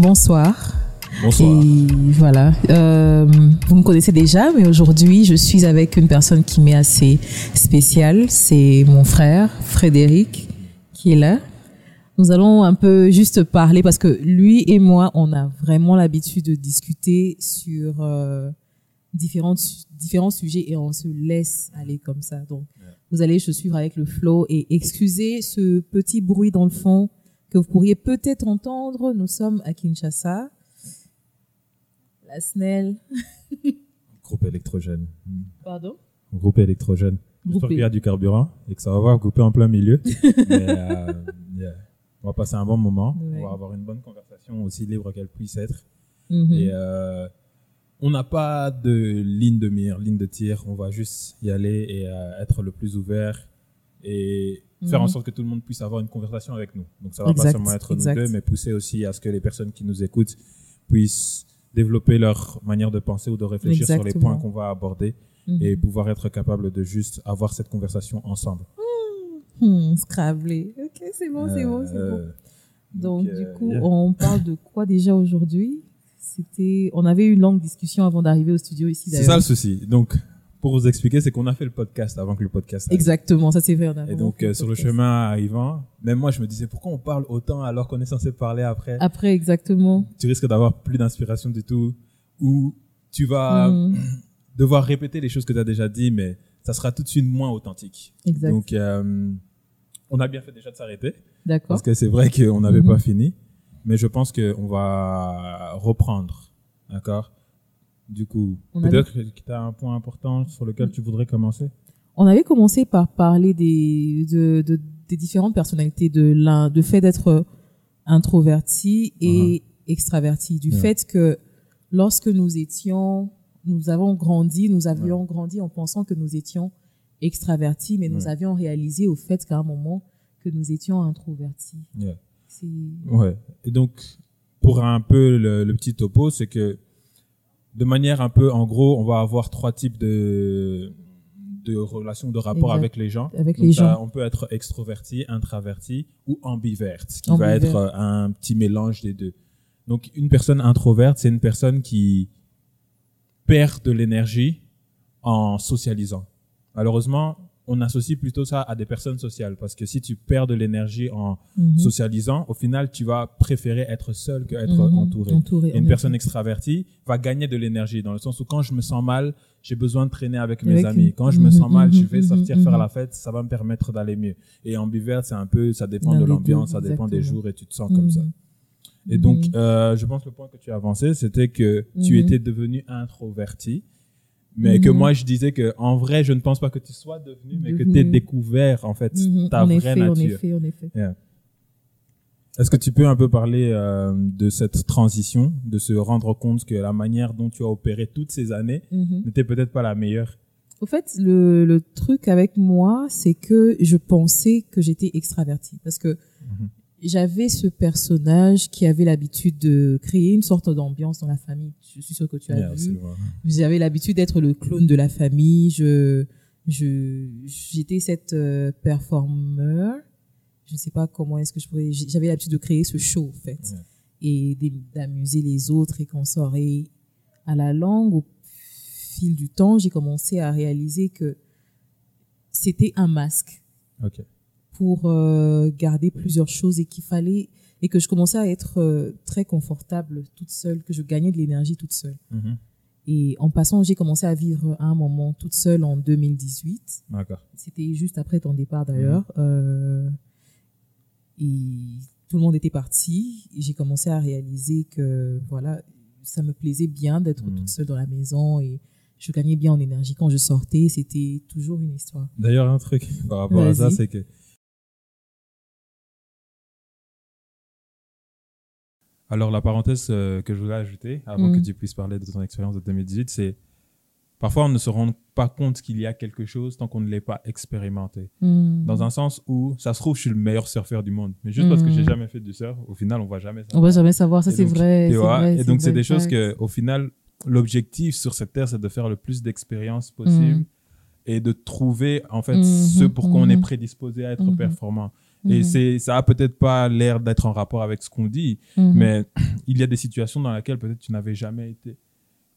bonsoir. Bonsoir. Et voilà, euh, vous me connaissez déjà, mais aujourd'hui, je suis avec une personne qui m'est assez spéciale. C'est mon frère, Frédéric, qui est là. Nous allons un peu juste parler parce que lui et moi, on a vraiment l'habitude de discuter sur euh, différents, différents sujets et on se laisse aller comme ça. Donc, vous allez se suivre avec le flow et excusez ce petit bruit dans le fond que vous pourriez peut-être entendre. Nous sommes à Kinshasa. La SNEL. Groupe électrogène. Pardon? Groupe électrogène. J'espère qu'il y a du carburant et que ça va voir couper en plein milieu. Mais, euh, yeah. On va passer un bon moment. Ouais. On va avoir une bonne conversation aussi libre qu'elle puisse être. Mhm. Et euh, on n'a pas de ligne de mire, ligne de tir. On va juste y aller et euh, être le plus ouvert et faire Mhm. en sorte que tout le monde puisse avoir une conversation avec nous. Donc ça va Exact, pas seulement être exact. nous deux, mais pousser aussi à ce que les personnes qui nous écoutent puissent développer leur manière de penser ou de réfléchir sur les points qu'on va aborder Mhm. et pouvoir être capable de juste avoir cette conversation ensemble. Hmm, Scrabblé. Ok, c'est bon, c'est bon, c'est bon. Euh, Donc, euh, du coup, yeah. on parle de quoi déjà aujourd'hui? C'était, on avait eu une longue discussion avant d'arriver au studio ici. c'est ça le souci. Donc, pour vous expliquer, c'est qu'on a fait le podcast avant que le podcast arrive. Exactement, ça c'est vrai. Et donc, euh, sur le chemin arrivant, même moi, je me disais, pourquoi on parle autant alors qu'on est censé parler après? Après, exactement. Tu risques d'avoir plus d'inspiration du tout, ou tu vas Mhm. devoir répéter les choses que tu as déjà dit, mais ça sera tout de suite moins authentique. Exact. Donc, euh, on a bien fait déjà de s'arrêter, D'accord. parce que c'est vrai qu'on n'avait Mhm. pas fini, mais je pense qu'on va reprendre, d'accord? Du coup, peut-être que tu as un point important sur lequel tu voudrais commencer On avait commencé par parler des, de, de- des différentes personnalités, de l'un, de fait d'être introverti et extraverti, du Uh-huh. Fait que lorsque nous étions, nous avons grandi, nous avions grandi en pensant que nous étions extravertis, mais nous avions réalisé au fait qu'à un moment que nous étions introvertis. Yeah. Ouais. Et donc, pour un peu le, le petit topo, c'est que de manière un peu, en gros, on va avoir trois types de de relations, de rapports avec les gens. Avec Donc, les ça, gens. on peut être extroverti, introverti ou ambiverte, ce qui va être euh, un petit mélange des deux. Donc, une personne introverte, c'est une personne qui perd de l'énergie en socialisant. Malheureusement, on associe plutôt ça à des personnes sociales parce que si tu perds de l'énergie en Mhm. socialisant, au final, tu vas préférer être seul que être Mhm. entouré. Entouré, Et en une personne extravertie va gagner de l'énergie dans le sens où quand je me sens mal, j'ai besoin de traîner avec mes Avec amis. Quand je me Mhm, sens mal, je vais sortir faire la fête, ça va me permettre d'aller mieux. Et ambiverte, c'est un peu, ça dépend de l'ambiance, ça dépend des jours et tu te sens comme ça. Et donc, euh, je pense que le point que tu as avancé, c'était que tu étais devenu introverti, mais que Mhm. moi je disais que en vrai, je ne pense pas que tu sois devenu, mais que tu aies découvert en fait Mhm. ta en vraie effet, nature. en effet, en effet. Est-ce que tu peux un peu parler euh, de cette transition, de se rendre compte que la manière dont tu as opéré toutes ces années Mhm. n'était peut-être pas la meilleure? Au fait, le, le truc avec moi, c'est que je pensais que j'étais extravertie parce que Mhm. J'avais ce personnage qui avait l'habitude de créer une sorte d'ambiance dans la famille. Je suis sûre que tu as Yeah, vu. J'avais l'habitude d'être le clown de la famille. Je, je, j'étais cette euh, performeur. Je ne sais pas comment est-ce que je pourrais. J'avais l'habitude de créer ce show, en fait, Yeah. et d'am- d'amuser les autres et qu'on sort. Et à la longue, au fil du temps, j'ai commencé à réaliser que c'était un masque Ok. Pour euh, garder plusieurs choses et qu'il fallait et que je commençais à être euh, très confortable toute seule, que je gagnais de l'énergie toute seule. Mhm. Et en passant, j'ai commencé à vivre à un moment toute seule en 2018. D'accord. C'était juste après ton départ d'ailleurs. Mhm. Euh, et tout le monde était parti. J'ai commencé à réaliser que voilà, ça me plaisait bien d'être Mhm. toute seule dans la maison et je gagnais bien en énergie. Quand je sortais, c'était toujours une histoire. D'ailleurs, un truc par rapport à ça, c'est que Alors, la parenthèse euh, que je voulais ajouter, avant que tu puisses parler de ton expérience de 2018, c'est parfois on ne se rend pas compte qu'il y a quelque chose tant qu'on ne l'ait pas expérimenté. Hmm. Dans un sens où, ça se trouve, je suis le meilleur surfeur du monde. Mais juste parce que j'ai jamais fait du surf, au final, on va jamais On va jamais savoir, ça c'est vrai. et donc, c'est des choses que, au final, l'objectif sur cette terre, c'est de faire le plus d'expériences possible Mhm. et de trouver, en fait, Mhm, ce pour quoi on est mhm. prédisposé à être Mhm. Et Mhm. c'est, ça a peut-être pas l'air d'être en rapport avec ce qu'on dit, Mhm. mais il y a des situations dans lesquelles peut-être tu n'avais jamais été.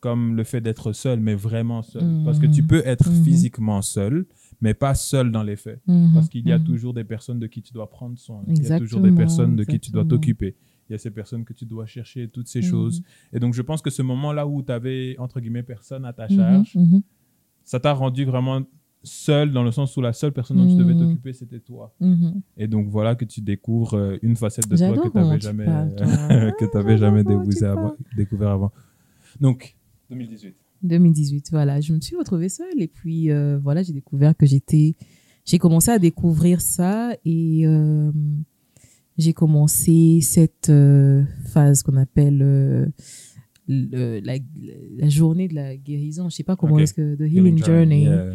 Comme le fait d'être seul, mais vraiment seul. Mhm. Parce que tu peux être physiquement seul, mais pas seul dans les faits. Parce qu'il y a toujours des personnes de qui tu dois prendre soin. Il y a toujours des personnes de qui tu dois t'occuper. Il y a ces personnes que tu dois chercher, toutes ces choses. Et donc, je pense que ce moment-là où tu avais, entre guillemets, personne à ta charge, ça t'a rendu vraiment seul dans le sens où la seule personne dont tu devais Mhm. t'occuper, c'était toi. Mhm. Et donc, voilà que tu découvres euh, une facette de toi que tu comment n'avais tu jamais, parles, toi. que t'avais jamais découvert avant, parles. découvert avant. Donc, 2018. 2018, voilà. Je me suis retrouvée seule et puis euh, voilà, j'ai découvert que j'étais. J'ai commencé à découvrir ça et euh, j'ai commencé cette euh, phase qu'on appelle euh, le- la, la journée de la guérison. Je sais pas comment Ok. est-ce que the healing journey, Yeah.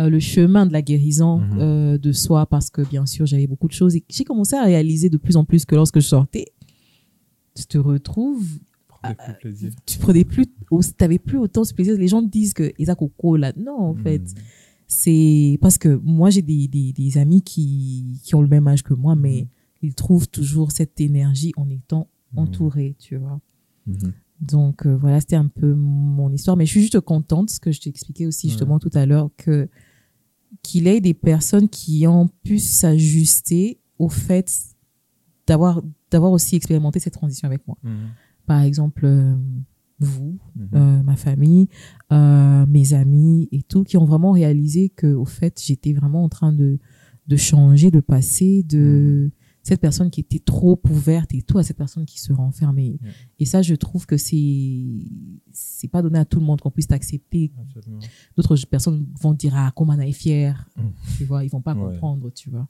Euh, le chemin de la guérison Mhm. euh, de soi parce que bien sûr j'avais beaucoup de choses et j'ai commencé à réaliser de plus en plus que lorsque je sortais, tu te retrouves plaisir. tu prenais plus, t'avais plus autant ce plaisir. Les gens disent que Isaac Oko, là, non, en fait. Mhm. C'est parce que moi, j'ai des, des, des amis qui, qui ont le même âge que moi, mais Mhm. ils trouvent toujours cette énergie en étant entourés, tu vois. Mhm. Donc, euh, voilà, c'était un peu mon histoire. Mais je suis juste contente, ce que je t'expliquais aussi Ouais. justement tout à l'heure, que qu'il ait des personnes qui ont pu s'ajuster au fait d'avoir d'avoir aussi expérimenté cette transition avec moi. Mhm. Par exemple, euh, vous, Mhm. euh, ma famille, mes amis et tout, qui ont vraiment réalisé que, au fait, j'étais vraiment en train de, de changer, de passer de cette personne qui était trop ouverte et tout à cette personne qui se renfermait. Ouais. Et ça, je trouve que c'est, c'est pas donné à tout le monde qu'on puisse t'accepter. D'autres personnes vont dire, ah, comment on est fier. Mm. Tu vois, ils vont pas Ouais. comprendre, tu vois.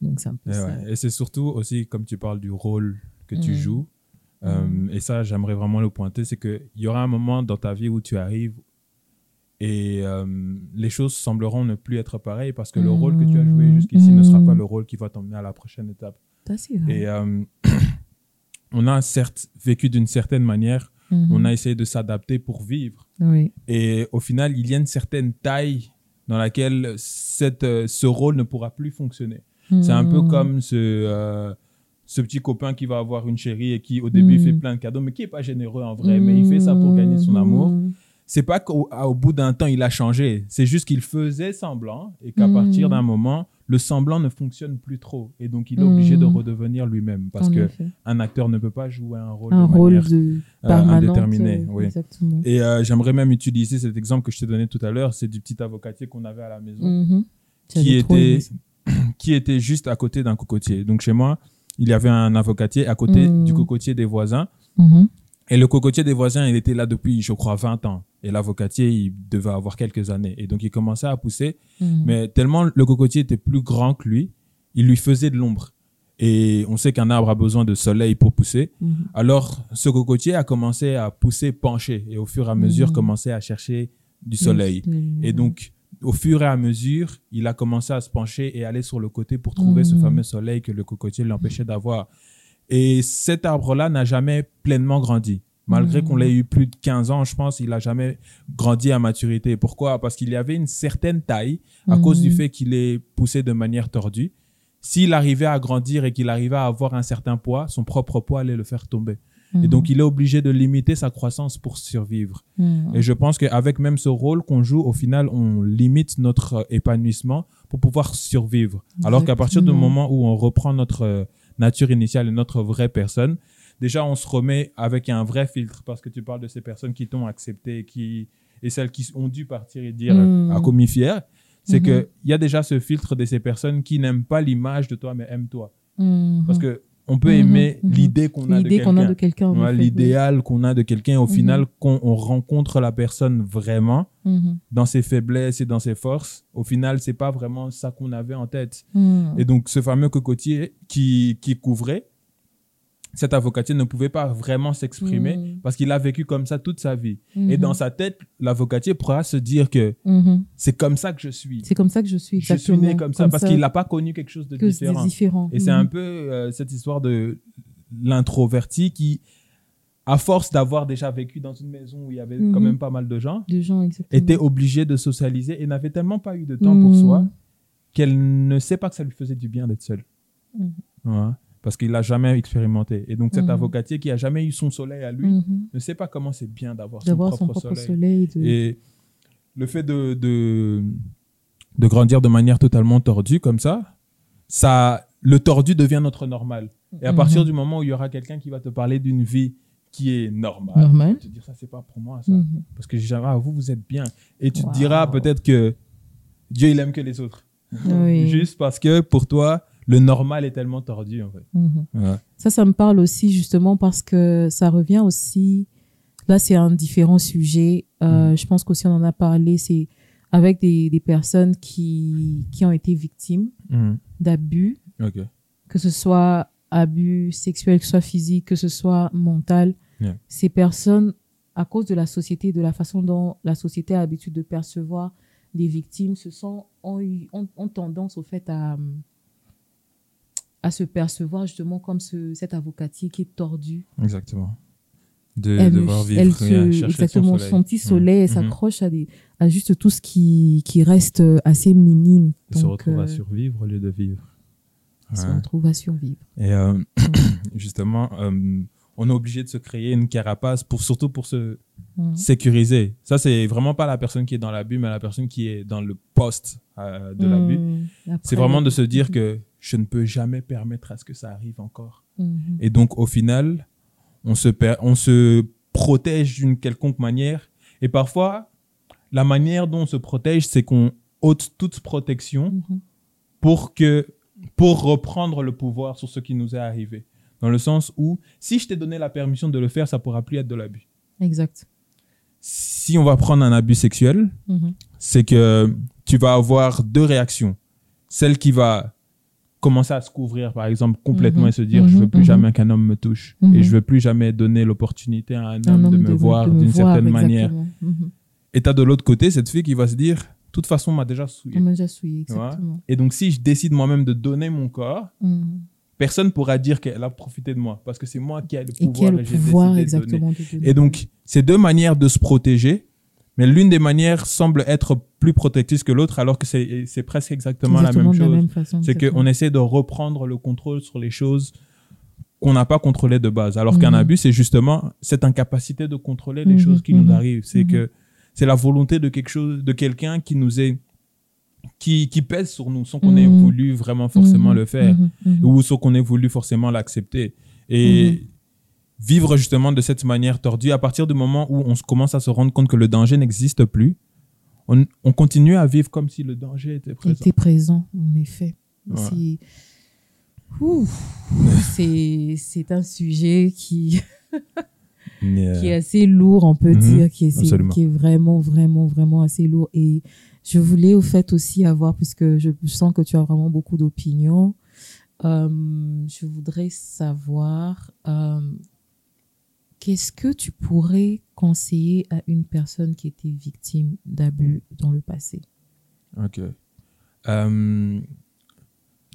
Donc, c'est un peu Et, ça. ouais. Et c'est surtout aussi, comme tu parles du rôle que tu Mhm. joues, euh, Mhm. et ça, j'aimerais vraiment le pointer, c'est qu'il y aura un moment dans ta vie où tu arrives et euh, les choses sembleront ne plus être pareilles parce que le rôle que tu as joué jusqu'ici ne sera pas le rôle qui va t'emmener à la prochaine étape. Et euh, on a certes vécu d'une certaine manière, Mhm. on a essayé de s'adapter pour vivre. Oui. Et au final, il y a une certaine taille dans laquelle cette, euh, ce rôle ne pourra plus fonctionner. C'est un peu Mhm. comme ce, euh, ce petit copain qui va avoir une chérie et qui, au début, fait plein de cadeaux, mais qui est pas généreux en vrai, mais il fait ça pour gagner son amour. C'est pas qu'au au bout d'un temps, il a changé. C'est juste qu'il faisait semblant et qu'à Mm. partir d'un moment, le semblant ne fonctionne plus trop. Et donc, il est obligé de Mm. redevenir lui-même parce En que effet. un acteur ne peut pas jouer un rôle un de rôle manière de euh, indéterminé, euh, oui. Et euh, j'aimerais même utiliser cet exemple que je t'ai donné tout à l'heure, c'est du petit avocatier qu'on avait à la maison, Mhm. qui, était, qui était juste à côté d'un cocotier. Donc chez moi, il y avait un avocatier à côté Mm. du cocotier des voisins. Et le cocotier des voisins, il était là depuis, je crois, 20 ans. Et l'avocatier, il devait avoir quelques années. Et donc il commençait à pousser. Mhm. Mais tellement le cocotier était plus grand que lui, il lui faisait de l'ombre. Et on sait qu'un arbre a besoin de soleil pour pousser. Mhm. Alors, ce cocotier a commencé à pousser penché et au fur et à mesure Mhm. commençait à chercher du soleil. Et donc, au fur et à mesure, il a commencé à se pencher et aller sur le côté pour trouver ce Mhm. fameux soleil que le cocotier l'empêchait d'avoir. Et cet arbre-là n'a jamais pleinement grandi. Malgré Mhm. qu'on l'ait eu plus de 15 ans, je pense, il n'a jamais grandi à maturité. Pourquoi? Parce qu'il y avait une certaine taille à cause du Mhm. fait qu'il est poussé de manière tordue. S'il arrivait à grandir et qu'il arrivait à avoir un certain poids, son propre poids allait le faire tomber. Et donc, il est obligé de limiter sa croissance pour survivre. Et je pense qu'avec même ce rôle qu'on joue, au final, on limite notre euh, épanouissement pour pouvoir survivre. Alors qu'à partir du moment où on reprend notre euh, nature initiale et notre vraie personne, déjà, on se remet avec un vrai filtre parce que tu parles de ces personnes qui t'ont accepté qui, et celles qui ont dû partir et dire Mm. à commis fier. C'est Mhm. que il y a déjà ce filtre de ces personnes qui n'aiment pas l'image de toi, mais aiment toi. Mhm. Parce que on peut Mhm, aimer mhm. l'idée qu'on a de l'idée qu'on a quelqu'un. de quelqu'un. Ouais, l'idéal qu'on a de quelqu'un, au Mhm. final, quand on rencontre la personne vraiment. Mhm. dans ses faiblesses et dans ses forces, au final, c'est pas vraiment ça qu'on avait en tête. Mhm. Et donc, ce fameux cocotier qui, qui couvrait, cet avocatier ne pouvait pas vraiment s'exprimer Mhm. parce qu'il a vécu comme ça toute sa vie. Et Mhm. dans sa tête, l'avocatier pourra se dire que Mhm. c'est comme ça que je suis. C'est comme ça que je suis. Je suis exactement. né comme ça parce qu'il n'a pas connu quelque chose de que différent. différent. Et c'est un peu euh, cette histoire de l'introverti qui, à force d'avoir déjà vécu dans une maison où il y avait quand même pas mal de gens, de gens exactement. était obligée de socialiser et n'avait tellement pas eu de temps pour soi qu'elle ne sait pas que ça lui faisait du bien d'être seule. Ouais, parce qu'il l'a jamais expérimenté. Et donc cet Mhm. avocatier qui a jamais eu son soleil à lui Mhm. ne sait pas comment c'est bien d'avoir son, propre, son propre soleil. soleil. de- Et le fait de, de, de grandir de manière totalement tordue comme ça, ça, le tordu devient notre normal. Et à Mhm. partir du moment où il y aura quelqu'un qui va te parler d'une vie qui est normale, Normal. tu te dire ça c'est pas pour moi ça, Mhm. parce que jamais, ah, vous vous êtes bien. Et tu Wow. te diras peut-être que Dieu il aime que les autres, Oui. juste parce que pour toi le normal est tellement tordu en fait. Mhm. Ouais. Ça, ça me parle aussi justement parce que ça revient aussi. Là, c'est un différent sujet. Euh, Mhm. Je pense qu'aussi on en a parlé. C'est avec des, des personnes qui, qui ont été victimes Mhm. d'abus, que ce soit abus sexuel, que ce soit physique, que ce soit mental. Yeah. Ces personnes, à cause de la société, de la façon dont la société a l'habitude de percevoir les victimes, se sont, ont, eu- ont, ont tendance au fait à, à se percevoir justement comme ce, cet avocatier qui est tordu. Exactement. De elle, devoir vivre, elle se, chercher exactement, son son, soleil. petit soleil, Mhm. s'accroche à, des, à juste tout ce qui, qui reste assez minime. Elle se retrouve euh, à survivre au lieu de vivre. elle se retrouve à survivre. Et euh, justement, euh, on est obligé de se créer une carapace pour surtout pour se Mhm. sécuriser. Ça, c'est vraiment pas la personne qui est dans l'abus, mais la personne qui est dans le poste euh, de l'abus. Mhm. C'est vraiment de se dire Mhm. que je ne peux jamais permettre à ce que ça arrive encore. Mhm. Et donc, au final, on se, on se protège d'une quelconque manière. Et parfois, la manière dont on se protège, c'est qu'on ôte toute protection Mhm. pour que pour reprendre le pouvoir sur ce qui nous est arrivé. Dans le sens où, si je t'ai donné la permission de le faire, ça pourra plus être de l'abus. Exact. Si on va prendre un abus sexuel, Mhm. c'est que tu vas avoir deux réactions. Celle qui va commencer à se couvrir, par exemple, complètement Mhm. et se dire, Mhm, je veux plus mhm. jamais qu'un homme me touche. Mhm. Et je veux plus jamais donner l'opportunité à un homme, Un homme de me voir de d'une voir, certaine manière. Mhm. Et tu as de l'autre côté cette fille qui va se dire, de toute façon, on m'a déjà souillé. On m'a déjà souillé, vois? exactement. Et donc, si je décide moi-même de donner mon corps, Mhm. personne pourra dire qu'elle a profité de moi parce que c'est moi qui ai le Et pouvoir et j'ai pouvoir décidé exactement de donner. Et donc, c'est deux manières de se protéger, mais l'une des manières semble être plus protectrice que l'autre alors que c'est presque exactement, Exactement la même chose. C'est qu'on essaie de reprendre le contrôle sur les choses qu'on n'a pas contrôlées de base. Alors qu'un Mhm. abus, c'est justement cette incapacité de contrôler les Mhm, choses qui mhm, nous arrivent. C'est mhm. que c'est la volonté de quelque chose, de quelqu'un qui nous est qui, qui pèse sur nous sans qu'on ait Mhm. voulu vraiment forcément Mhm, le faire mhm, mhm. ou sans qu'on ait voulu forcément l'accepter. Et Mhm. vivre justement de cette manière tordue, à partir du moment où on commence à se rendre compte que le danger n'existe plus, on, on continue à vivre comme si le danger était présent. était présent, en effet. Ouais. C'est- un sujet qui, euh, qui est assez lourd, on peut Mhm, dire, qui est, qui est vraiment, vraiment, vraiment assez lourd. Et je voulais au fait aussi avoir, puisque je sens que tu as vraiment beaucoup d'opinions, euh, je voudrais savoir euh, qu'est-ce que tu pourrais conseiller à une personne qui était victime d'abus dans le passé? Ok. Je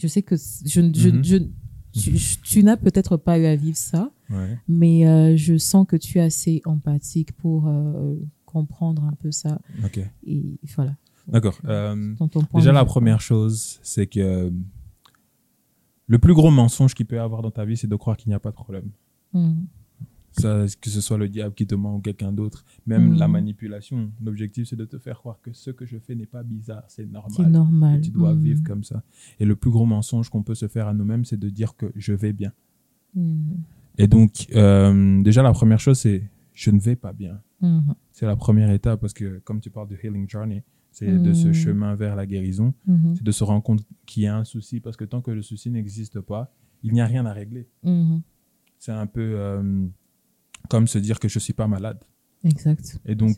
sais que je, Mhm. je, tu, n'as peut-être pas eu à vivre ça, ouais. mais euh, je sens que tu es assez empathique pour euh, comprendre un peu ça. Ok. Et voilà. D'accord. Euh, déjà, la première chose, c'est que le plus gros mensonge qu'il peut y avoir dans ta vie, c'est de croire qu'il n'y a pas de problème. Mhm. Ça, que ce soit le diable qui te ment ou quelqu'un d'autre, même la manipulation. L'objectif, c'est de te faire croire que ce que je fais n'est pas bizarre, c'est C'est normal. normal. Et tu dois Mhm. vivre comme ça. Et le plus gros mensonge qu'on peut se faire à nous-mêmes, c'est de dire que je vais bien. Mhm. Et donc, euh, déjà, la première chose, c'est je ne vais pas bien. C'est la première étape parce que, comme tu parles de healing journey, c'est de ce chemin vers la guérison, c'est de se rendre compte qu'il y a un souci parce que tant que le souci n'existe pas, il n'y a rien à régler. C'est un peu euh, comme se dire que je suis pas malade. Exact. Et donc,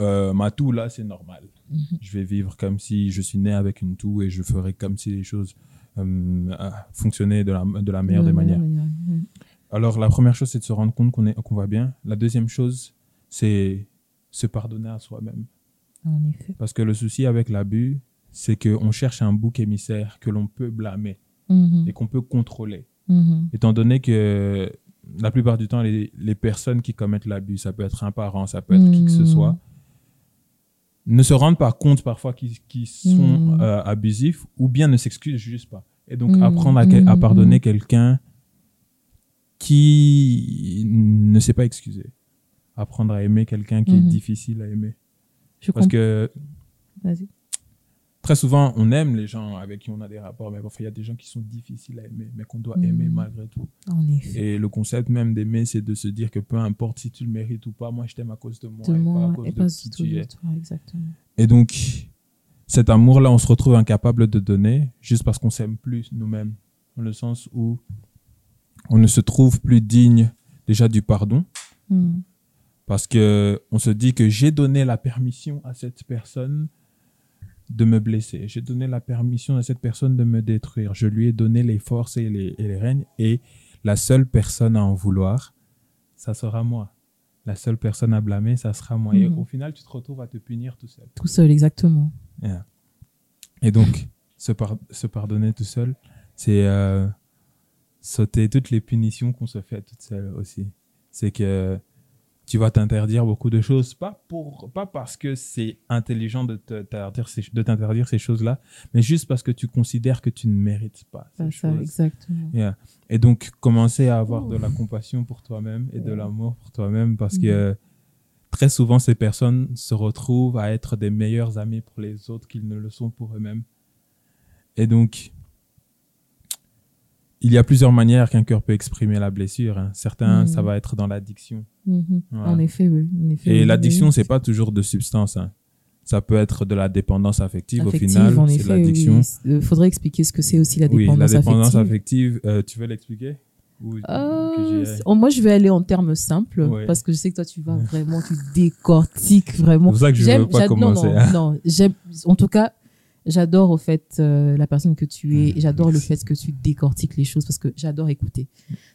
euh, ma toux là, c'est normal. Mhm. Je vais vivre comme si je suis né avec une toux et je ferai comme si les choses euh, ah, fonctionnaient de la, de la meilleure De des manières. Alors, la première chose, c'est de se rendre compte qu'on va bien. La deuxième chose, c'est se pardonner à soi-même. En effet. Parce que le souci avec l'abus, c'est qu'on cherche un bouc émissaire que l'on peut blâmer Mhm. et qu'on peut contrôler. Mhm. Étant donné que la plupart du temps, les, les personnes qui commettent l'abus, ça peut être un parent, ça peut être qui que ce Mhm. soit, ne se rendent pas compte parfois qu'ils sont Mhm. euh, abusifs ou bien ne s'excusent juste pas. Et donc Mm, apprendre à, pardonner quelqu'un qui ne sait pas excuser. Apprendre à aimer quelqu'un qui est difficile à aimer. Je Parce que Vas-y. Très souvent, on aime les gens avec qui on a des rapports, mais parfois il y a des gens qui sont difficiles à aimer, mais qu'on doit aimer malgré tout. En effet. Et le concept même d'aimer, c'est de se dire que peu importe si tu le mérites ou pas, moi je t'aime à cause de moi de et pas à cause et de pas qui du tout tu de es. toi, exactement. Et donc, cet amour-là, on se retrouve incapable de donner juste parce qu'on s'aime plus nous-mêmes, dans le sens où on ne se trouve plus digne déjà du pardon, Mm. parce que on se dit que j'ai donné la permission à cette personne de me blesser, j'ai donné la permission à cette personne de me détruire, je lui ai donné les forces et les, et les règnes, et la seule personne à en vouloir, ça sera moi. La seule personne à blâmer, ça sera moi. Et Mhm. au final, tu te retrouves à te punir tout seul. Tout seul, exactement. Yeah. Et donc, se, par- se pardonner tout seul, c'est euh, sauter toutes les punitions qu'on se fait toute seule aussi. C'est que tu vas t'interdire beaucoup de choses, pas, pour, pas parce que c'est intelligent de te- t'interdire ces, de t'interdire ces choses-là, mais juste parce que tu considères que tu ne mérites pas ces ça, exactement. Yeah. Et donc, commencer à avoir de la compassion pour toi-même et de l'amour pour toi-même parce que très souvent, ces personnes se retrouvent à être des meilleurs amis pour les autres qu'ils ne le sont pour eux-mêmes. Et donc, il y a plusieurs manières qu'un cœur peut exprimer la blessure. hein. Certains, Mhm. ça va être dans l'addiction. Mhm. Voilà. En effet, oui. En effet, Et oui, l'addiction, oui. c'est pas toujours de substance. hein. Ça peut être de la dépendance affective. Affective, Au final, c'est l'addiction. Il Euh, faudrait expliquer ce que c'est aussi la Oui, dépendance, la dépendance affective. affective. euh, tu veux l'expliquer? Ou Euh, moi, je vais aller en termes simples Ouais. parce que je sais que toi, tu vas vraiment, tu décortiques vraiment. C'est pour ça que je veux pas j'ad- non, commencer. hein. Non. En tout cas, j'adore au fait euh, la personne que tu es. et J'adore le fait que tu décortiques les choses parce que j'adore écouter.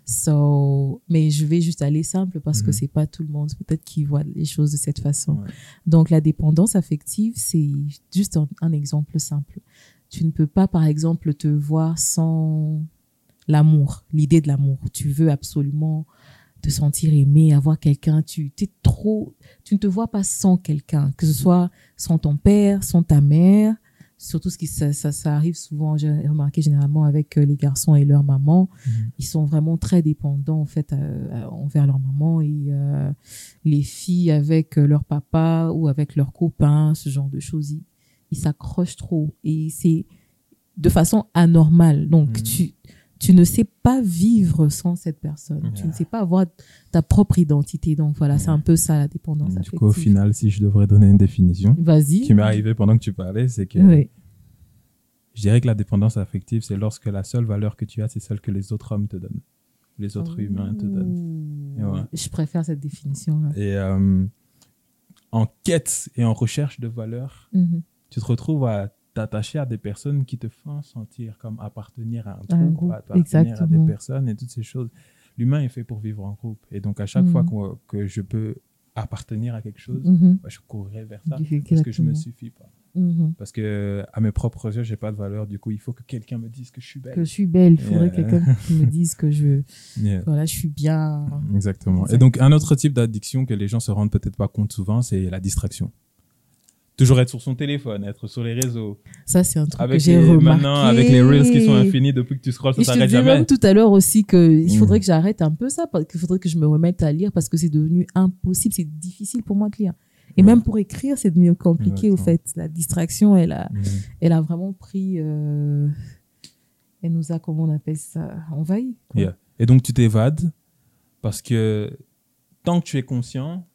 So, mais je vais juste aller simple parce que Mhm. c'est pas tout le monde peut-être qui voit les choses de cette façon. Ouais. Donc la dépendance affective, c'est juste un, un exemple simple. Tu ne peux pas, par exemple, te voir sans l'amour, l'idée de l'amour. Tu veux absolument te sentir aimé, avoir quelqu'un. Tu es trop, tu ne te vois pas sans quelqu'un, que ce soit sans ton père, sans ta mère. Surtout ce qui ça, ça, ça arrive souvent, j'ai remarqué généralement avec euh, les garçons et leur maman, Mhm. ils sont vraiment très dépendants en fait euh, envers leur maman et euh, les filles avec leur papa ou avec leurs copains, ce genre de choses, ils s'accrochent trop et c'est de façon anormale. Donc Mhm. tu tu ne sais pas vivre sans cette personne. Tu ne sais pas avoir ta propre identité. Donc voilà, c'est un peu ça la dépendance Du affective. coup, au final, si je devrais donner une définition Vas-y. qui m'est arrivée pendant que tu parlais, c'est que Oui. je dirais que la dépendance affective, c'est lorsque la seule valeur que tu as, c'est celle que les autres hommes te donnent, les autres humains te donnent. Je préfère cette définition-là. Et euh, en quête et en recherche de valeur, Mhm. tu te retrouves à t'attacher à des personnes qui te font sentir comme appartenir à un groupe, groupe, appartenir à des exactement. personnes et toutes ces choses. L'humain est fait pour vivre en groupe. Et donc, à chaque fois qu'on- que je peux appartenir à quelque chose, Mhm. bah, je courrai vers ça Exactement. parce que je me suffis pas. Mhm. Parce que à mes propres yeux, j'ai pas de valeur. Du coup, il faut que quelqu'un me dise que je suis belle. Que je suis belle. Il faudrait Yeah. que quelqu'un qui me dise que je, Yeah. voilà, je suis bien. Exactement. Et Exact. donc, un autre type d'addiction que les gens se rendent peut-être pas compte souvent, c'est la distraction. Toujours être sur son téléphone, être sur les réseaux. Ça, c'est un truc que Avec j'ai les, remarqué. maintenant, avec les reels qui sont infinis depuis que tu scrolles, ça s'arrête disais jamais. même tout à l'heure aussi qu'il Mm. faudrait que j'arrête un peu ça, parce qu'il faudrait que je me remette à lire parce que c'est devenu impossible, c'est difficile pour moi de lire. Et Ouais. même pour écrire, c'est devenu compliqué au fait. La distraction, elle a, Mhm. elle a vraiment pris. euh, elle nous a, comment on appelle ça, envahi. Yeah. Et donc, tu t'évades parce que tant que tu es conscient,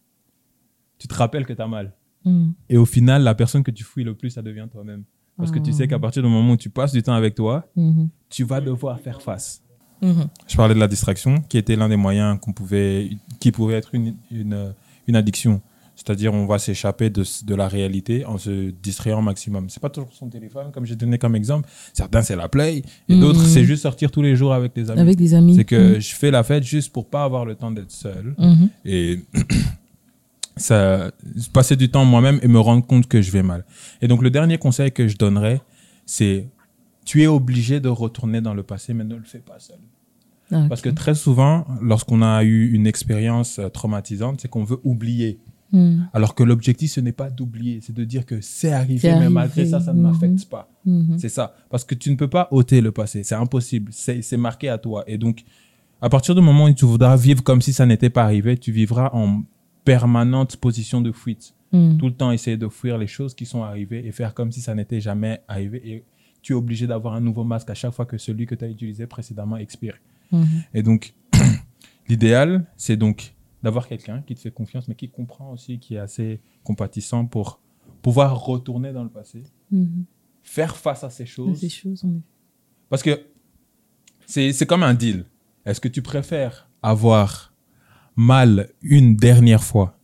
tu te rappelles que tu as mal. Mm. Et au final, la personne que tu fouilles le plus, ça devient toi-même. Parce que tu sais Ah. qu'à partir du moment où tu passes du temps avec toi, Mhm. tu vas devoir faire face. Mhm. Je parlais de la distraction, qui était l'un des moyens qu'on pouvait, qui pouvait être une, une, une addiction. C'est-à-dire, on va s'échapper de, de la réalité en se distrayant au maximum. C'est pas toujours son téléphone, comme j'ai donné comme exemple. Certains, c'est la play. Et Mhm. d'autres, c'est juste sortir tous les jours avec des amis. Avec des amis. C'est que je fais la fête juste pour pas avoir le temps d'être seul. Et ça, passer du temps moi-même et me rendre compte que je vais mal. Et donc, le dernier conseil que je donnerais, c'est tu es obligé de retourner dans le passé, mais ne le fais pas seul. Ah, Parce que très souvent, lorsqu'on a eu une expérience euh, traumatisante, c'est qu'on veut oublier Mm. Alors que l'objectif, ce n'est pas d'oublier, c'est de dire que c'est arrivé, C'est mais arrivé. malgré ça, ça ne Mhm. m'affecte pas. Mhm. C'est ça. Parce que tu ne peux pas ôter le passé. C'est impossible. C'est marqué à toi. Et donc, à partir du moment où tu voudras vivre comme si ça n'était pas arrivé, tu vivras en permanente position de fuite. Mm. Tout le temps essayer de fuir les choses qui sont arrivées et faire comme si ça n'était jamais arrivé. Et tu es obligé d'avoir un nouveau masque à chaque fois que celui que tu as utilisé précédemment expire. Mhm. Et donc, l'idéal, c'est donc d'avoir quelqu'un qui te fait confiance, mais qui comprend aussi, qui est assez compatissant pour pouvoir retourner dans le passé, Mhm. faire face à ces choses. Ces Parce que c'est comme un deal. Est-ce que tu préfères avoir mal une dernière fois,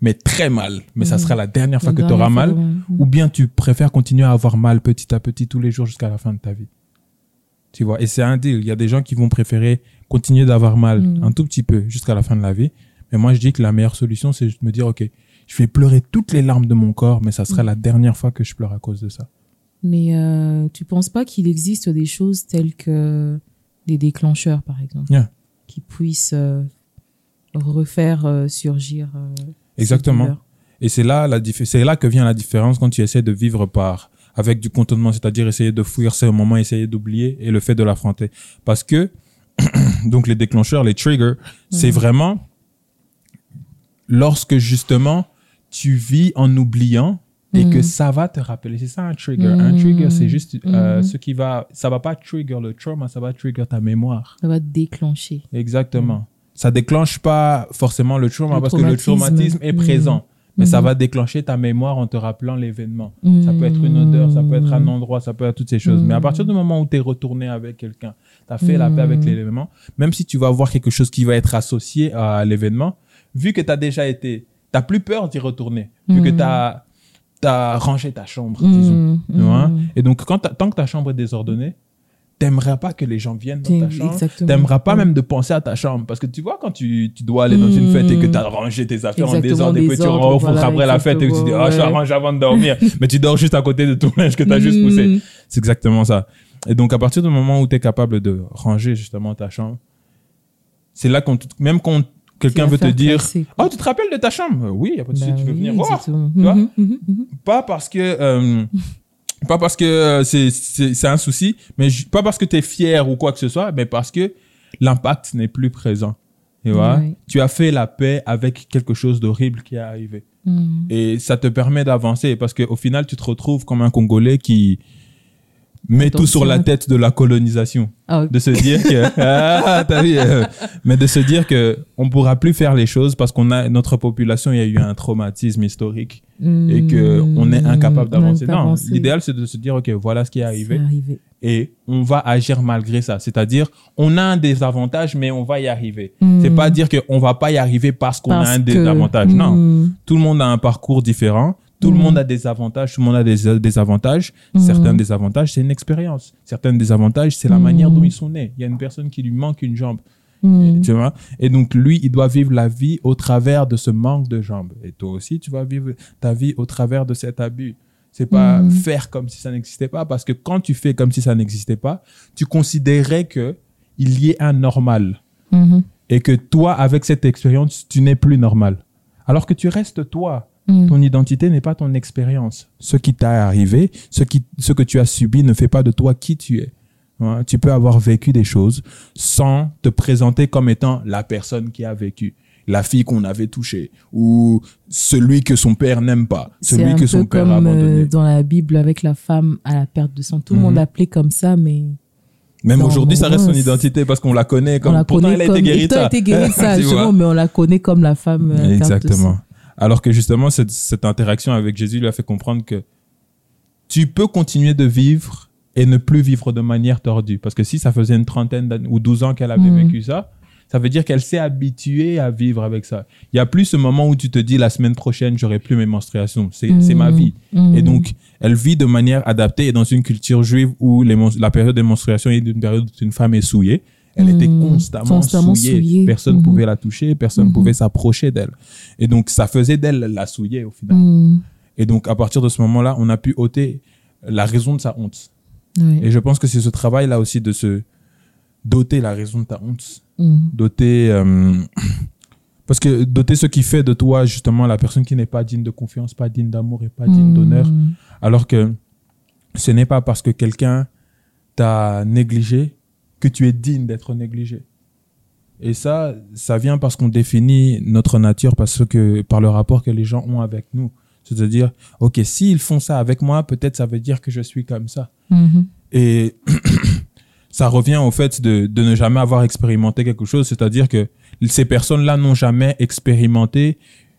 mais très mal, mais ça Mhm. sera la dernière fois La que tu auras mal, ou bien tu préfères continuer à avoir mal petit à petit tous les jours jusqu'à la fin de ta vie Tu vois, et c'est un deal. Il y a des gens qui vont préférer continuer d'avoir mal Mhm. un tout petit peu jusqu'à la fin de la vie. Mais moi, je dis que la meilleure solution, c'est de me dire, OK, je vais pleurer toutes les larmes de mon corps, mais ça sera Mhm. la dernière fois que je pleure à cause de ça. Mais euh, tu penses pas qu'il existe des choses telles que des déclencheurs, par exemple, Yeah. qui puissent euh, refaire euh, surgir euh, Exactement. Et c'est là, la c'est là que vient la différence quand tu essaies de vivre par, avec du contentement, c'est-à-dire essayer de fuir ces moments, essayer d'oublier et le fait de l'affronter. Parce que, donc les déclencheurs, les triggers, c'est Mhm. vraiment lorsque justement tu vis en oubliant et Mhm. que ça va te rappeler. C'est ça un trigger. Un trigger, c'est juste euh, Mhm. ce qui va, ça va pas trigger le trauma, ça va trigger ta mémoire. Ça va te déclencher. Exactement. Ça déclenche pas forcément le trauma Le parce que le traumatisme. est présent. Mais ça Mhm. va déclencher ta mémoire en te rappelant l'événement. Ça peut être une odeur, ça peut être un endroit, ça peut être toutes ces choses. Mais à partir du moment où tu es retourné avec quelqu'un, tu as fait la paix avec l'événement, même si tu vas voir quelque chose qui va être associé à l'événement, vu que tu as déjà été, tu plus peur d'y retourner, vu que tu as, rangé ta chambre, disons. Tu vois? Et donc, quand tant que ta chambre est désordonnée, t'aimerais pas que les gens viennent dans ta chambre. T'aimerais pas même de penser à ta chambre. Parce que tu vois, quand tu, tu dois aller dans une fête et que Mhm. tu as rangé tes affaires en désordre et que tu rentres voilà, après la fête et que tu dis, ah, je range avant de dormir. Mais tu dors juste à côté de ton linge que tu as juste poussé. Mhm. C'est exactement ça. Et donc, à partir du moment où tu es capable de ranger justement ta chambre, c'est là qu'on, même quand quelqu'un veut te dire, oh, tu te rappelles de ta chambre? Oui, y a pas de souci, Bah tu veux venir voir. tu vois Mhm, mhm, mhm. Pas parce que, euh, pas parce que euh, c'est, un souci, mais pas parce que tu es fier ou quoi que ce soit, mais parce que l'impact n'est plus présent. Tu vois? Tu as fait la paix avec quelque chose d'horrible qui est arrivé. Mhm. Et ça te permet d'avancer parce qu'au final, tu te retrouves comme un Congolais qui met tout sur la tête de la colonisation. Ah. De se dire que, ah, vu, euh, mais de se dire que on pourra plus faire les choses parce qu'on a, notre population, il y a eu un traumatisme historique et que on est incapable d'avancer. Non, l'idéal, c'est de se dire, OK, voilà ce qui est arrivé et on va agir malgré ça. C'est-à-dire, on a un désavantage, mais on va y arriver. Mm. C'est pas dire qu'on va pas y arriver parce qu'on a un que- désavantage. Non. Mm. Tout le monde a un parcours différent. Tout le Mm. monde a des avantages, tout le monde a des désavantages. Mm. Certains désavantages, c'est une expérience. Certains désavantages, c'est la Mm. manière dont ils sont nés. Il y a une personne qui lui manque une jambe. Mm. Tu vois? Et donc, lui, il doit vivre la vie au travers de ce manque de jambes. Et toi aussi, tu vas vivre ta vie au travers de cet abus. C'est pas faire comme si ça n'existait pas, parce que quand tu fais comme si ça n'existait pas, tu considérais que il y ait un normal. Mhm. Et que toi, avec cette expérience, tu n'es plus normal. Alors que tu restes toi. Mm. Ton identité n'est pas ton expérience. Ce qui t'est arrivé, ce, qui, ce que tu as subi ne fait pas de toi qui tu es. Hein, Tu peux avoir vécu des choses sans te présenter comme étant la personne qui a vécu, la fille qu'on avait touchée, ou celui que son père n'aime pas, C'est celui un que son peu père a abandonné. euh, dans la Bible avec la femme à la perte de sang. Tout le Mhm. monde l'appelait comme ça, mais Même aujourd'hui, ça reste son identité parce qu'on la connaît on comme. la Pourtant, connaît elle a été guérie elle a été guérie ça, justement, mais on la connaît comme la femme. euh, Exactement. Alors que justement, cette, cette interaction avec Jésus lui a fait comprendre que tu peux continuer de vivre et ne plus vivre de manière tordue. Parce que si ça faisait une trentaine ou 12 ans qu'elle avait Mhm. vécu ça, ça veut dire qu'elle s'est habituée à vivre avec ça. Il y a plus ce moment où tu te dis la semaine prochaine, j'aurai plus mes menstruations. C'est ma Mhm. vie. Mhm. Et donc, elle vit de manière adaptée et dans une culture juive où les la période de menstruation est une période où une femme est souillée. Elle était Mhm. constamment, Constamment souillée. souillée. Personne ne Mhm. pouvait la toucher, personne ne Mhm. pouvait s'approcher d'elle. Et donc, ça faisait d'elle la souiller au final. Et donc, à partir de ce moment-là, on a pu ôter la raison de sa honte. Et je pense que c'est ce travail-là aussi de se doter la raison de ta honte, doter, euh, Parce que doter ce qui fait de toi, justement, la personne qui n'est pas digne de confiance, pas digne d'amour et pas digne d'honneur. Alors que ce n'est pas parce que quelqu'un t'a négligé que tu es digne d'être négligé. Et ça, ça vient parce qu'on définit notre nature parce que, par le rapport que les gens ont avec nous. C'est-à-dire, OK, s'ils font ça avec moi, peut-être ça veut dire que je suis comme ça. Mhm. Et ça revient au fait de, de ne jamais avoir expérimenté quelque chose, c'est-à-dire que ces personnes-là n'ont jamais expérimenté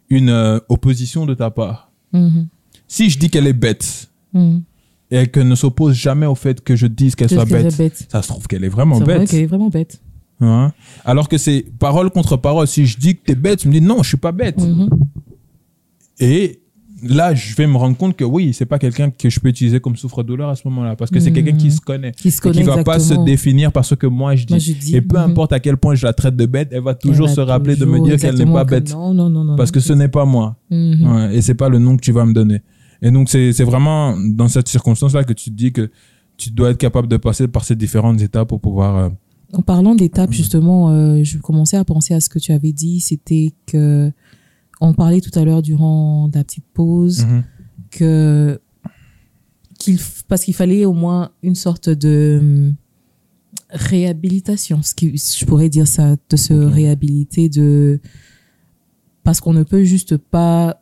une euh, opposition de ta part. Mhm. Si je dis qu'elle est bête Mhm. Et qu'elle ne s'oppose jamais au fait que je dise qu'elle soit bête, ça se trouve qu'elle est vraiment vrai bête. qu'elle est vraiment bête. Hein? Alors que c'est parole contre parole. Si je dis que t'es bête, tu me dis non, je suis pas bête. Mhm. Et là, je vais me rendre compte que oui, c'est pas quelqu'un que je peux utiliser comme souffre-douleur à ce moment-là, parce que c'est quelqu'un qui se connaît. Qui se et connaît qui va pas se définir par ce que moi je dis. Moi, je dis. Et peu Mhm. importe à quel point je la traite de bête, elle va toujours Elle se rappeler de me dire qu'elle n'est pas bête. Non, non, non, non. Parce que ce n'est pas moi. Mhm. Ouais, et c'est pas le nom que tu vas me donner. Et donc, c'est vraiment dans cette circonstance-là que tu te dis que tu dois être capable de passer par ces différentes étapes pour pouvoir. euh, En parlant d'étapes, justement, euh, je commençais à penser à ce que tu avais dit. C'était que on parlait tout à l'heure durant la petite pause mhm. que f- parce qu'il fallait au moins une sorte de hum, réhabilitation, ce qui je pourrais dire ça, de se réhabiliter de parce qu'on ne peut juste pas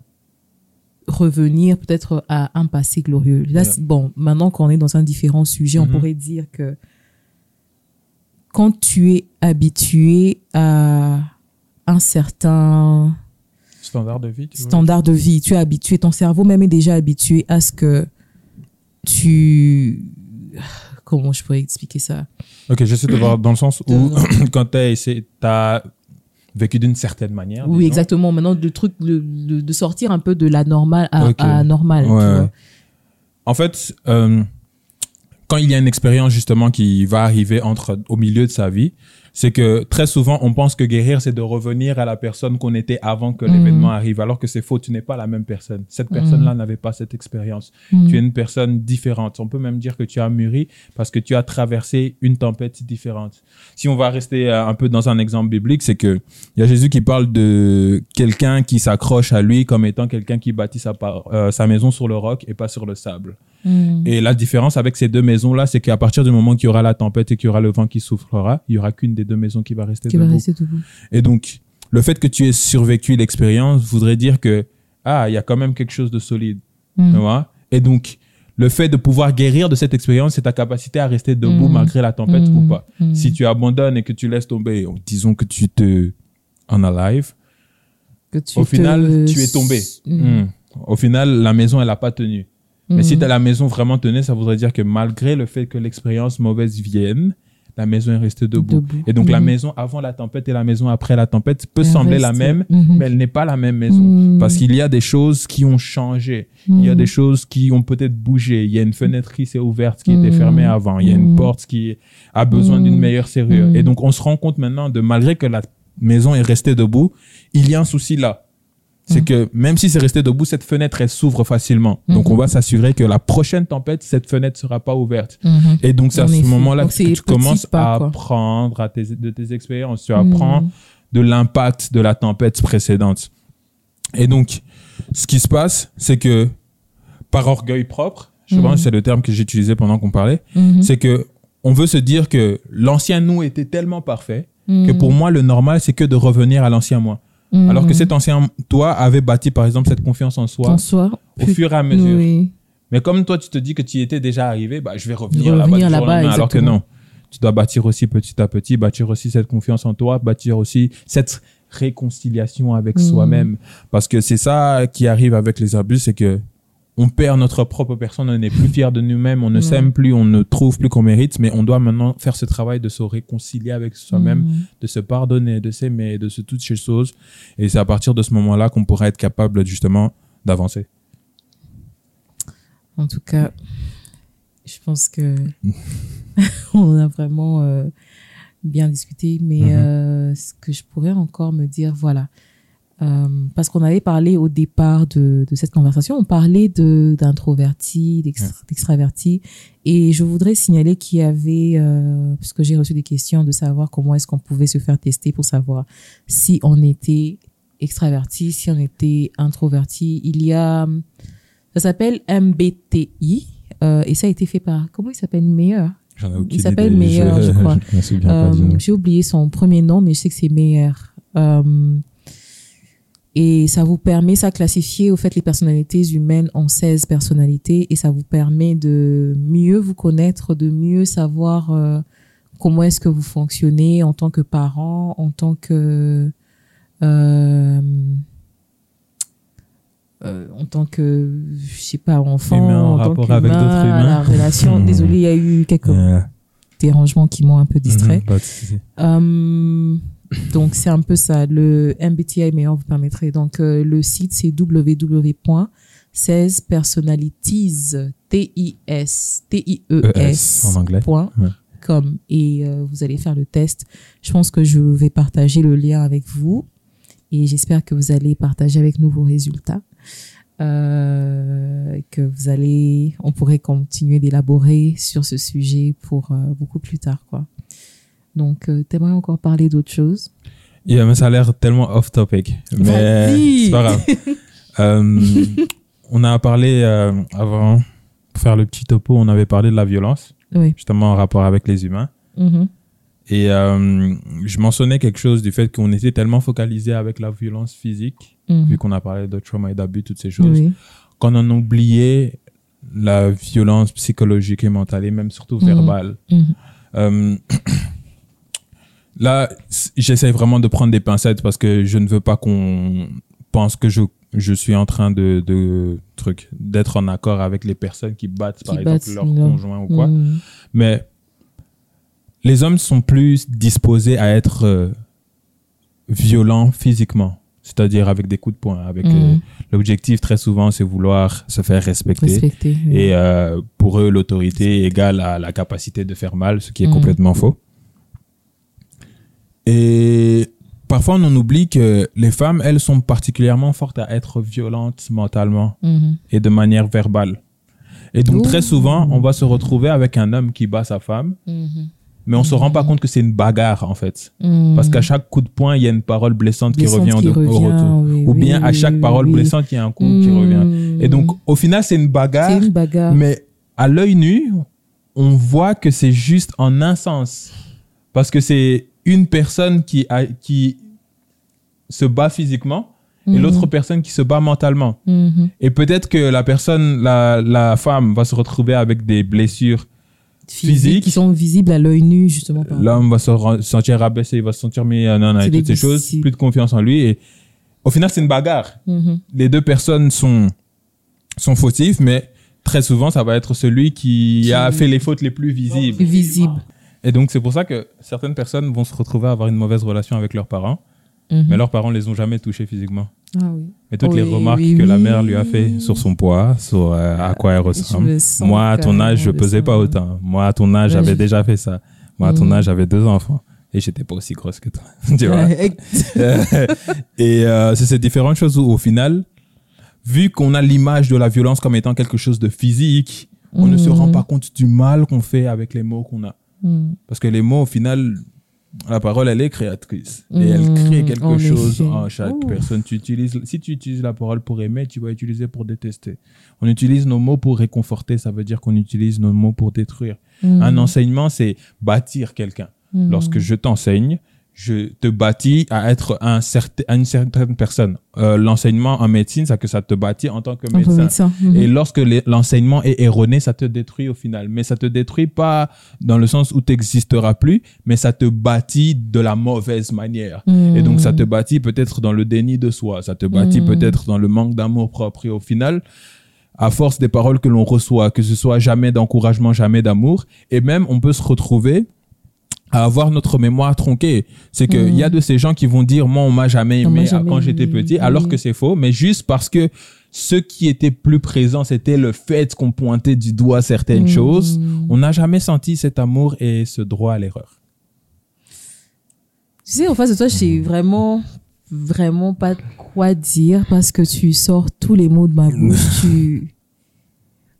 revenir peut-être à un passé glorieux. Là, bon, maintenant qu'on est dans un différent sujet, on Mhm. pourrait dire que quand tu es habitué à un certain Standard de vie, tu standard de vie, tu es habitué, ton cerveau même est déjà habitué à ce que tu... Comment je pourrais expliquer ça? Ok, j'essaie de voir dans le sens où, quand tu as vécu d'une certaine manière. Oui, disons. exactement. Maintenant, le truc de, de, de sortir un peu de la normale à, Ok. à normal. tu Ouais. vois. En fait, euh, quand il y a une expérience justement qui va arriver entre au milieu de sa vie, c'est que très souvent on pense que guérir c'est de revenir à la personne qu'on était avant que Mhm. l'événement arrive, alors que c'est faux. Tu n'es pas la même personne. Cette personne-là n'avait pas cette expérience. Mhm. Tu es une personne différente. On peut même dire que tu as mûri parce que tu as traversé une tempête différente. Si on va rester euh, un peu dans un exemple biblique, c'est que il y a Jésus qui parle de quelqu'un qui s'accroche à lui comme étant quelqu'un qui bâtit sa, par- euh, sa maison sur le roc et pas sur le sable. Mhm. Et la différence avec ces deux maisons-là, c'est qu'à partir du moment qu'il y aura la tempête et qu'il y aura le vent qui soufflera, il y aura qu'une des deux maisons qui va rester Qui va debout. rester debout. Et donc, le fait que tu aies survécu l'expérience voudrait dire que, ah, il y a quand même quelque chose de solide. Tu vois? Et donc, le fait de pouvoir guérir de cette expérience, c'est ta capacité à rester debout Mhm. malgré la tempête ou pas. Si tu abandonnes et que tu laisses tomber, disons que tu te en alive, Que tu au te- final, tu es tombé. Hmm. Au final, la maison, elle n'a pas tenu. Mais si Mhm. t'as la maison vraiment tenue, ça voudrait dire que malgré le fait que l'expérience mauvaise vienne, la maison est restée debout. Debout. Et donc la Mhm. maison avant la tempête et la maison après la tempête peut sembler la même, Mhm. mais elle n'est pas la même maison. Mhm. Parce qu'il y a des choses qui ont changé. Il y a Mhm. des choses qui ont peut-être bougé. Il y a une fenêtre qui s'est ouverte qui était Mhm. fermée avant. Il y a une Mhm. porte qui a besoin Mhm. d'une meilleure serrure. Mhm. Et donc on se rend compte maintenant de malgré que la maison est restée debout, il y a un souci là. C'est Mhm. que même si c'est resté debout, cette fenêtre, elle s'ouvre facilement. Donc Mhm. on va s'assurer que la prochaine tempête, cette fenêtre sera pas ouverte. Mhm. Et donc c'est à ce moment-là que tu commences pas, à apprendre à tes- de tes expériences. Tu Mhm. apprends de l'impact de la tempête précédente. Et donc, ce qui se passe, c'est que par orgueil propre, je Mhm. pense que c'est le terme que j'ai utilisé pendant qu'on parlait, Mhm. c'est que on veut se dire que l'ancien nous était tellement parfait que Mhm. pour moi, le normal, c'est que de revenir à l'ancien moi. Mhm. Alors que cet ancien toi avait bâti, par exemple, cette confiance en soi en soi, au fur et à mesure. oui. Mais comme toi, tu te dis que tu y étais déjà arrivé, bah, je vais revenir, Revenir là-bas. Alors que non. Tu dois bâtir aussi petit à petit, bâtir aussi cette confiance en toi, bâtir aussi cette réconciliation avec Mhm. soi-même. Parce que c'est ça qui arrive avec les abus, c'est que on perd notre propre personne, on n'est plus fier de nous-mêmes, on ne s'aime plus, on ne trouve plus qu'on mérite, mais on doit maintenant faire ce travail de se réconcilier avec soi-même, Mhm. de se pardonner, de s'aimer, de se toutes ces choses. Et c'est à partir de ce moment-là qu'on pourra être capable justement d'avancer. En tout cas, je pense que on a vraiment euh, bien discuté, mais Mhm. euh, ce que je pourrais encore me dire, voilà, Euh, parce qu'on avait parlé au départ de, de cette conversation, on parlait d'introverti, d'extra- d'extraverti, et je voudrais signaler qu'il y avait, euh, parce que j'ai reçu des questions de savoir comment est-ce qu'on pouvait se faire tester pour savoir si on était extraverti, si on était introverti. Il y a, ça s'appelle MBTI, euh, et ça a été fait par, comment il s'appelle, Meilleur? Il s'appelle. Meilleur, je crois. Euh. J'ai oublié son premier nom, mais je sais que c'est Meilleur. Euh, et ça vous permet, ça classifier au fait les personnalités humaines en 16 personnalités et ça vous permet de mieux vous connaître, de mieux savoir euh, comment est-ce que vous fonctionnez en tant que parent, en tant que euh, euh, en tant que je sais pas enfant, Humain en en tant rapport avec d'autres humains. la relation. Mhm. Désolé, il y a eu quelques dérangements qui m'ont un peu distrait. mhm, donc c'est un peu ça. Le MBTI meilleur vous permettrait. Donc euh, le site c'est www.16personalities t i s t i e ES, s en anglais. point Ouais. com et euh, vous allez faire le test. Je pense que je vais partager le lien avec vous et j'espère que vous allez partager avec nous vos résultats. Euh, que vous allez, on pourrait continuer d'élaborer sur ce sujet pour euh, beaucoup plus tard, quoi. Donc, euh, t'aimerais encore parler d'autre chose? Yeah, mais ça a l'air tellement off topic. Mais c'est pas grave. Euh, on a parlé euh, avant, pour faire le petit topo, on avait parlé de la violence, Oui. justement en rapport avec les humains. Mhm. Et euh, je mentionnais quelque chose du fait qu'on était tellement focalisé avec la violence physique, Mhm. vu qu'on a parlé de trauma et d'abus, toutes ces choses, Oui. qu'on en oubliait la violence psychologique et mentale, et même surtout Mhm. verbale. là, j'essaie vraiment de prendre des pincettes parce que je ne veux pas qu'on pense que je, je suis en train de, de truc, d'être en accord avec les personnes qui battent, par exemple, leur non. conjoint ou quoi. Mhm. Mais les hommes sont plus disposés à être euh, violents physiquement, c'est-à-dire avec des coups de poing. Avec euh, Mhm. l'objectif très souvent, c'est vouloir se faire respecter. Respecter. oui. Et euh, pour eux, l'autorité égale à la capacité de faire mal, ce qui est Mhm. complètement faux. Et parfois, on en oublie que les femmes, elles, sont particulièrement fortes à être violentes mentalement Mhm. et de manière verbale. Et donc, Ouh. très souvent, on va se retrouver avec un homme qui bat sa femme, Mhm. mais on se rend pas compte que c'est une bagarre, en fait. Parce qu'à chaque coup de poing, il y a une parole blessante, Blessante qui revient, qui au- retour. oui, Ou oui, bien à chaque parole oui. blessante, il y a un coup qui revient. Et donc, au final, c'est une bagarre. une bagarre. Mais à l'œil nu, on voit que c'est juste en un sens. Parce que c'est une personne qui, a, qui se bat physiquement et Mhm. l'autre personne qui se bat mentalement. Mhm. Et peut-être que la personne, la, la femme, va se retrouver avec des blessures. Physique. qui sont visibles à l'œil nu justement. L'homme va se sentir rabaissé, il va se sentir mis en et toutes ces choses, plus de confiance en lui. Et au final, c'est une bagarre. Mhm. Les deux personnes sont, sont fautifs, mais très souvent, ça va être celui qui, Qui- a fait les fautes les plus visibles. Visible. Et donc, c'est pour ça que certaines personnes vont se retrouver à avoir une mauvaise relation avec leurs parents, Mhm. mais leurs parents les ont jamais touchés physiquement. Ah oui. Et toutes les remarques oui, que la mère lui a fait sur son poids, sur euh, à quoi elle ressemble. Moi, à ton âge, je pesais pas autant. Moi, à ton âge, j'avais déjà fait ça. Moi, à ton Mhm. âge, j'avais deux enfants. Et j'étais pas aussi grosse que toi. tu vois? Et euh, c'est ces différentes choses où, au final, vu qu'on a l'image de la violence comme étant quelque chose de physique, on ne se rend pas compte du mal qu'on fait avec les mots qu'on a. Mhm. Parce que les mots, au final, la parole, elle est créatrice. Et elle Mhm, crée quelque chose en chaque Ouh. personne. Tu utilises, si tu utilises la parole pour aimer, tu vas utiliser pour détester. On utilise nos mots pour réconforter, ça veut dire qu'on utilise nos mots pour détruire. Mhm. Un enseignement, c'est bâtir quelqu'un. Lorsque je t'enseigne, je te bâtis à être un certain, une certaine personne. Euh, L'enseignement en médecine, c'est que ça te bâtit en tant que médecin. médecin. Mhm. Et lorsque l'enseignement est erroné, ça te détruit au final. Mais ça te détruit pas dans le sens où tu n'existeras plus, mais ça te bâtit de la mauvaise manière. Et donc, ça te bâtit peut-être dans le déni de soi, ça te bâtit Mm. peut-être dans le manque d'amour propre. Et au final, à force des paroles que l'on reçoit, que ce soit jamais d'encouragement, jamais d'amour, et même on peut se retrouver à avoir notre mémoire tronquée. C'est qu'il Mm. y a de ces gens qui vont dire, moi, on m'a jamais aimé jamais quand j'étais petit, alors Oui. que c'est faux, mais juste parce que ce qui était plus présent, c'était le fait qu'on pointait du doigt certaines Mm. choses. On n'a jamais senti cet amour et ce droit à l'erreur. Tu sais, en face de toi, je sais vraiment, vraiment pas quoi dire parce que tu sors tous les mots de ma bouche. tu,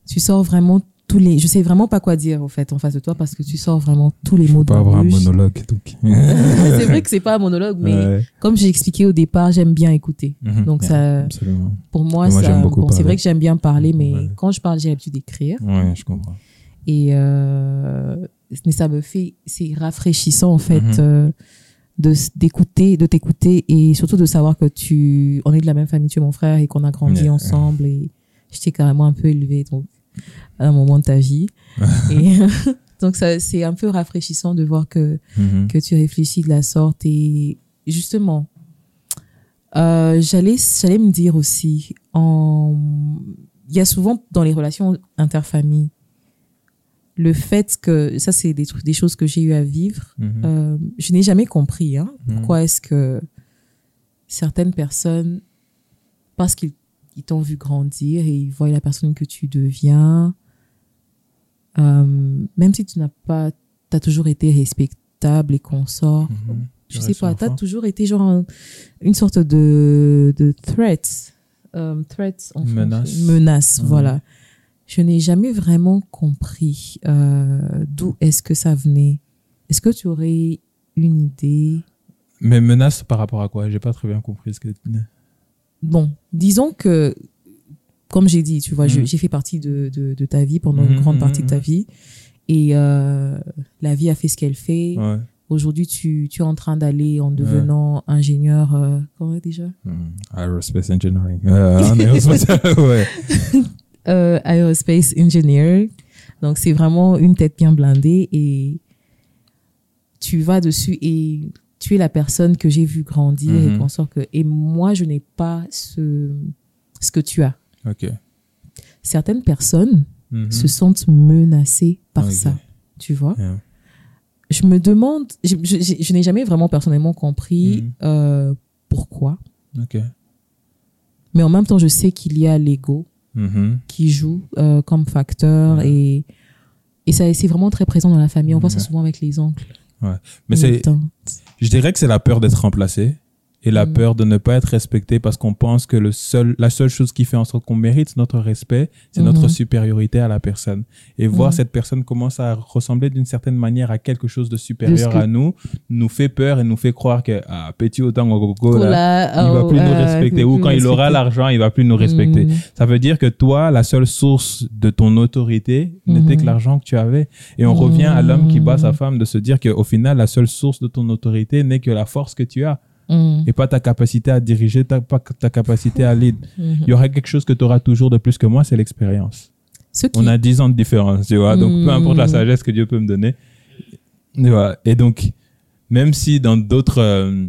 tu sors vraiment tous les, je sais vraiment pas quoi dire, en fait, en face de toi, parce que tu sors vraiment tous les mots de Pas avoir un monologue. Donc. c'est vrai que c'est pas un monologue, mais Ouais. comme j'ai expliqué au départ, j'aime bien écouter. Mhm. Donc ça, Absolument. pour moi, bon, c'est vrai que j'aime bien parler, mais Ouais. quand je parle, j'ai l'habitude d'écrire. Ouais, je comprends. Et euh, mais ça me fait, c'est rafraîchissant en fait Mhm. euh, de d'écouter, de t'écouter et surtout de savoir que tu, on est de la même famille, tu es mon frère et qu'on a grandi Yeah. ensemble et je t'ai carrément un peu élevé donc à un moment de ta vie. et donc ça, c'est un peu rafraîchissant de voir que Mhm. que tu réfléchis de la sorte et justement euh, j'allais j'allais me dire aussi en il y a souvent dans les relations interfamilles le fait que ça c'est des trucs des choses que j'ai eu à vivre Mhm. euh, je n'ai jamais compris hein, Mhm. pourquoi est-ce que certaines personnes parce qu'ils ils t'ont vu grandir et ils voient la personne que tu deviens euh, même si tu n'as pas t'as toujours été respectable et consort Mhm. je Tu sais pas, t'as enfant. toujours été genre un- une sorte de, de threat. Euh, threat en français. Menace. Menace, Mhm. voilà. Je n'ai jamais vraiment compris euh, d'où est-ce que ça venait. Est-ce que tu aurais une idée? Mais menace par rapport à quoi? J'ai pas très bien compris ce que tu dis. Bon, disons que, comme j'ai dit, tu vois, Mhm. j'ai fait partie de, de, de ta vie pendant une Mhm, grande partie de ta vie. Et euh, la vie a fait ce qu'elle fait. Ouais. Aujourd'hui, tu, tu es en train d'aller en devenant ingénieur. Euh, comment déjà? Aerospace engineering. Euh, aerospace, ouais. euh, aerospace engineer. Donc, c'est vraiment une tête bien blindée et tu vas dessus et tu es la personne que j'ai vu grandir et Mhm. qu'on sort que, et moi, je n'ai pas ce, ce que tu as. Ok. Certaines personnes Mhm. se sentent menacées par ça. Tu vois? Yeah. Je me demande, je, je- je- je n'ai jamais vraiment personnellement compris Mhm. euh, pourquoi. Ok. Mais en même temps, je sais qu'il y a l'ego qui joue euh, comme facteur et, et ça c'est vraiment très présent dans la famille. On voit ça souvent avec les oncles. Mais les c'est, je dirais que c'est la peur d'être remplacé et la Mhm. peur de ne pas être respecté parce qu'on pense que le seul, la seule chose qui fait en sorte qu'on mérite notre respect, c'est notre Mhm. supériorité à la personne. Et voir Mhm. cette personne commence à ressembler d'une certaine manière à quelque chose de supérieur que- à nous, nous fait peur et nous fait croire que, ah, petit autant gogo, là, il va oh, plus nous euh, respecter. Ou quand il aura respecter. l'argent, il va plus nous respecter. Mhm. Ça veut dire que toi, la seule source de ton autorité n'était que l'argent que tu avais. Et on revient à l'homme qui bat sa femme de se dire qu'au final, la seule source de ton autorité n'est que la force que tu as Mhm. et pas ta capacité à diriger, ta, pas ta capacité à lead. Mhm. Il y aura quelque chose que tu auras toujours de plus que moi, c'est l'expérience. Ce qui, On a 10 ans de différence, tu vois. Donc, peu importe la Mhm. sagesse que Dieu peut me donner. Tu vois. Et donc, même si dans d'autres euh,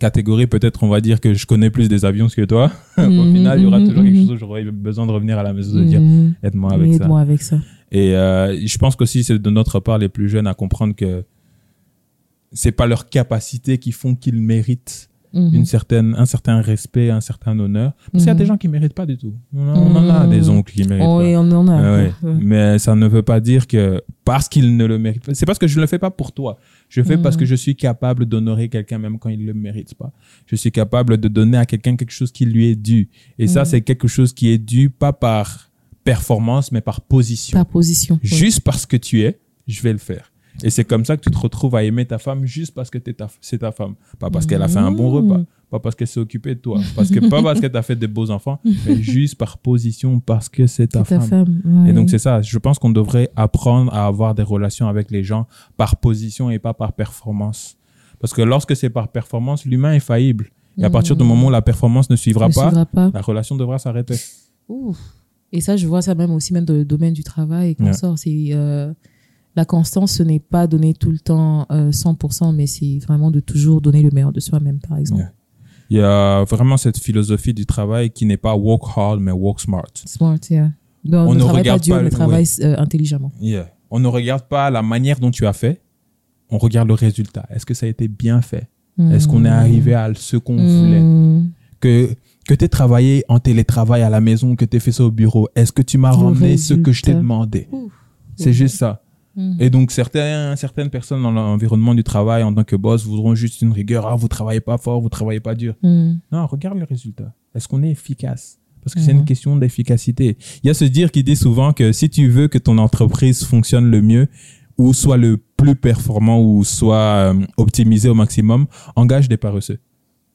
catégories, peut-être on va dire que je connais plus des avions que toi, au Mhm, final, il y aura mhm, toujours quelque chose où j'aurai besoin de revenir à la maison de dire aide-moi avec ça. Aide-moi avec ça. Et euh, je pense qu'aussi c'est de notre part les plus jeunes à comprendre que c'est pas leur capacité qui font qu'ils méritent Mhm. une certaine, un certain respect, un certain honneur. Parce qu'il y a Mhm. des gens qui méritent pas du tout. On, en a Mhm. des oncles qui méritent Oh, et on en a. Ah ouais. Mais ça ne veut pas dire que parce qu'ils ne le méritent pas. C'est parce que je ne le fais pas pour toi. Je le fais parce Mhm. que je suis capable d'honorer quelqu'un même quand il ne le mérite pas. Je suis capable de donner à quelqu'un quelque chose qui lui est dû. Et ça, Mhm. c'est quelque chose qui est dû pas par performance, mais par position. Par position. Juste parce que tu es, je vais le faire. Et c'est comme ça que tu te retrouves à aimer ta femme juste parce que c'est ta femme. Pas parce qu'elle a fait un bon Mhm. repas. Pas parce qu'elle s'est occupée de toi. Parce que, pas parce qu'elle t'a fait des beaux enfants, mais juste par position, parce que c'est ta, femme. ouais. Et donc, c'est ça. Je pense qu'on devrait apprendre à avoir des relations avec les gens par position et pas par performance. Parce que lorsque c'est par performance, l'humain est faillible. Et à partir du moment où la performance ne suivra Ne pas, suivra pas. la relation devra s'arrêter. Et ça, je vois ça même aussi même dans le domaine du travail et qu'on sort. C'est euh, la constance, ce n'est pas donner tout le temps euh, 100%, mais c'est vraiment de toujours donner le meilleur de soi-même, par exemple. Il y a vraiment cette philosophie du travail qui n'est pas work hard, mais work smart. Smart, yeah. Non, On ne travaille regarde pas mais le- travaille euh, intelligemment. Yeah. On ne regarde pas la manière dont tu as fait, on regarde le résultat. Est-ce que ça a été bien fait? Est-ce qu'on est arrivé à ce qu'on voulait? Mm. Que, que tu aies travaillé en télétravail à la maison, que tu aies fait ça au bureau, est-ce que tu m'as ramené ce que je t'ai demandé? C'est juste ça. Mm. Et donc, certains, certaines personnes dans l'environnement du travail, en tant que boss, voudront juste une rigueur. Ah, vous travaillez pas fort, vous travaillez pas dur. Mm. Non, regarde le résultat. Est-ce qu'on est efficace? Parce que c'est une Mhm. question d'efficacité. Il y a ce dire qui dit souvent que si tu veux que ton entreprise fonctionne le mieux, ou soit le plus performant, ou soit euh, optimisé au maximum, engage des paresseux.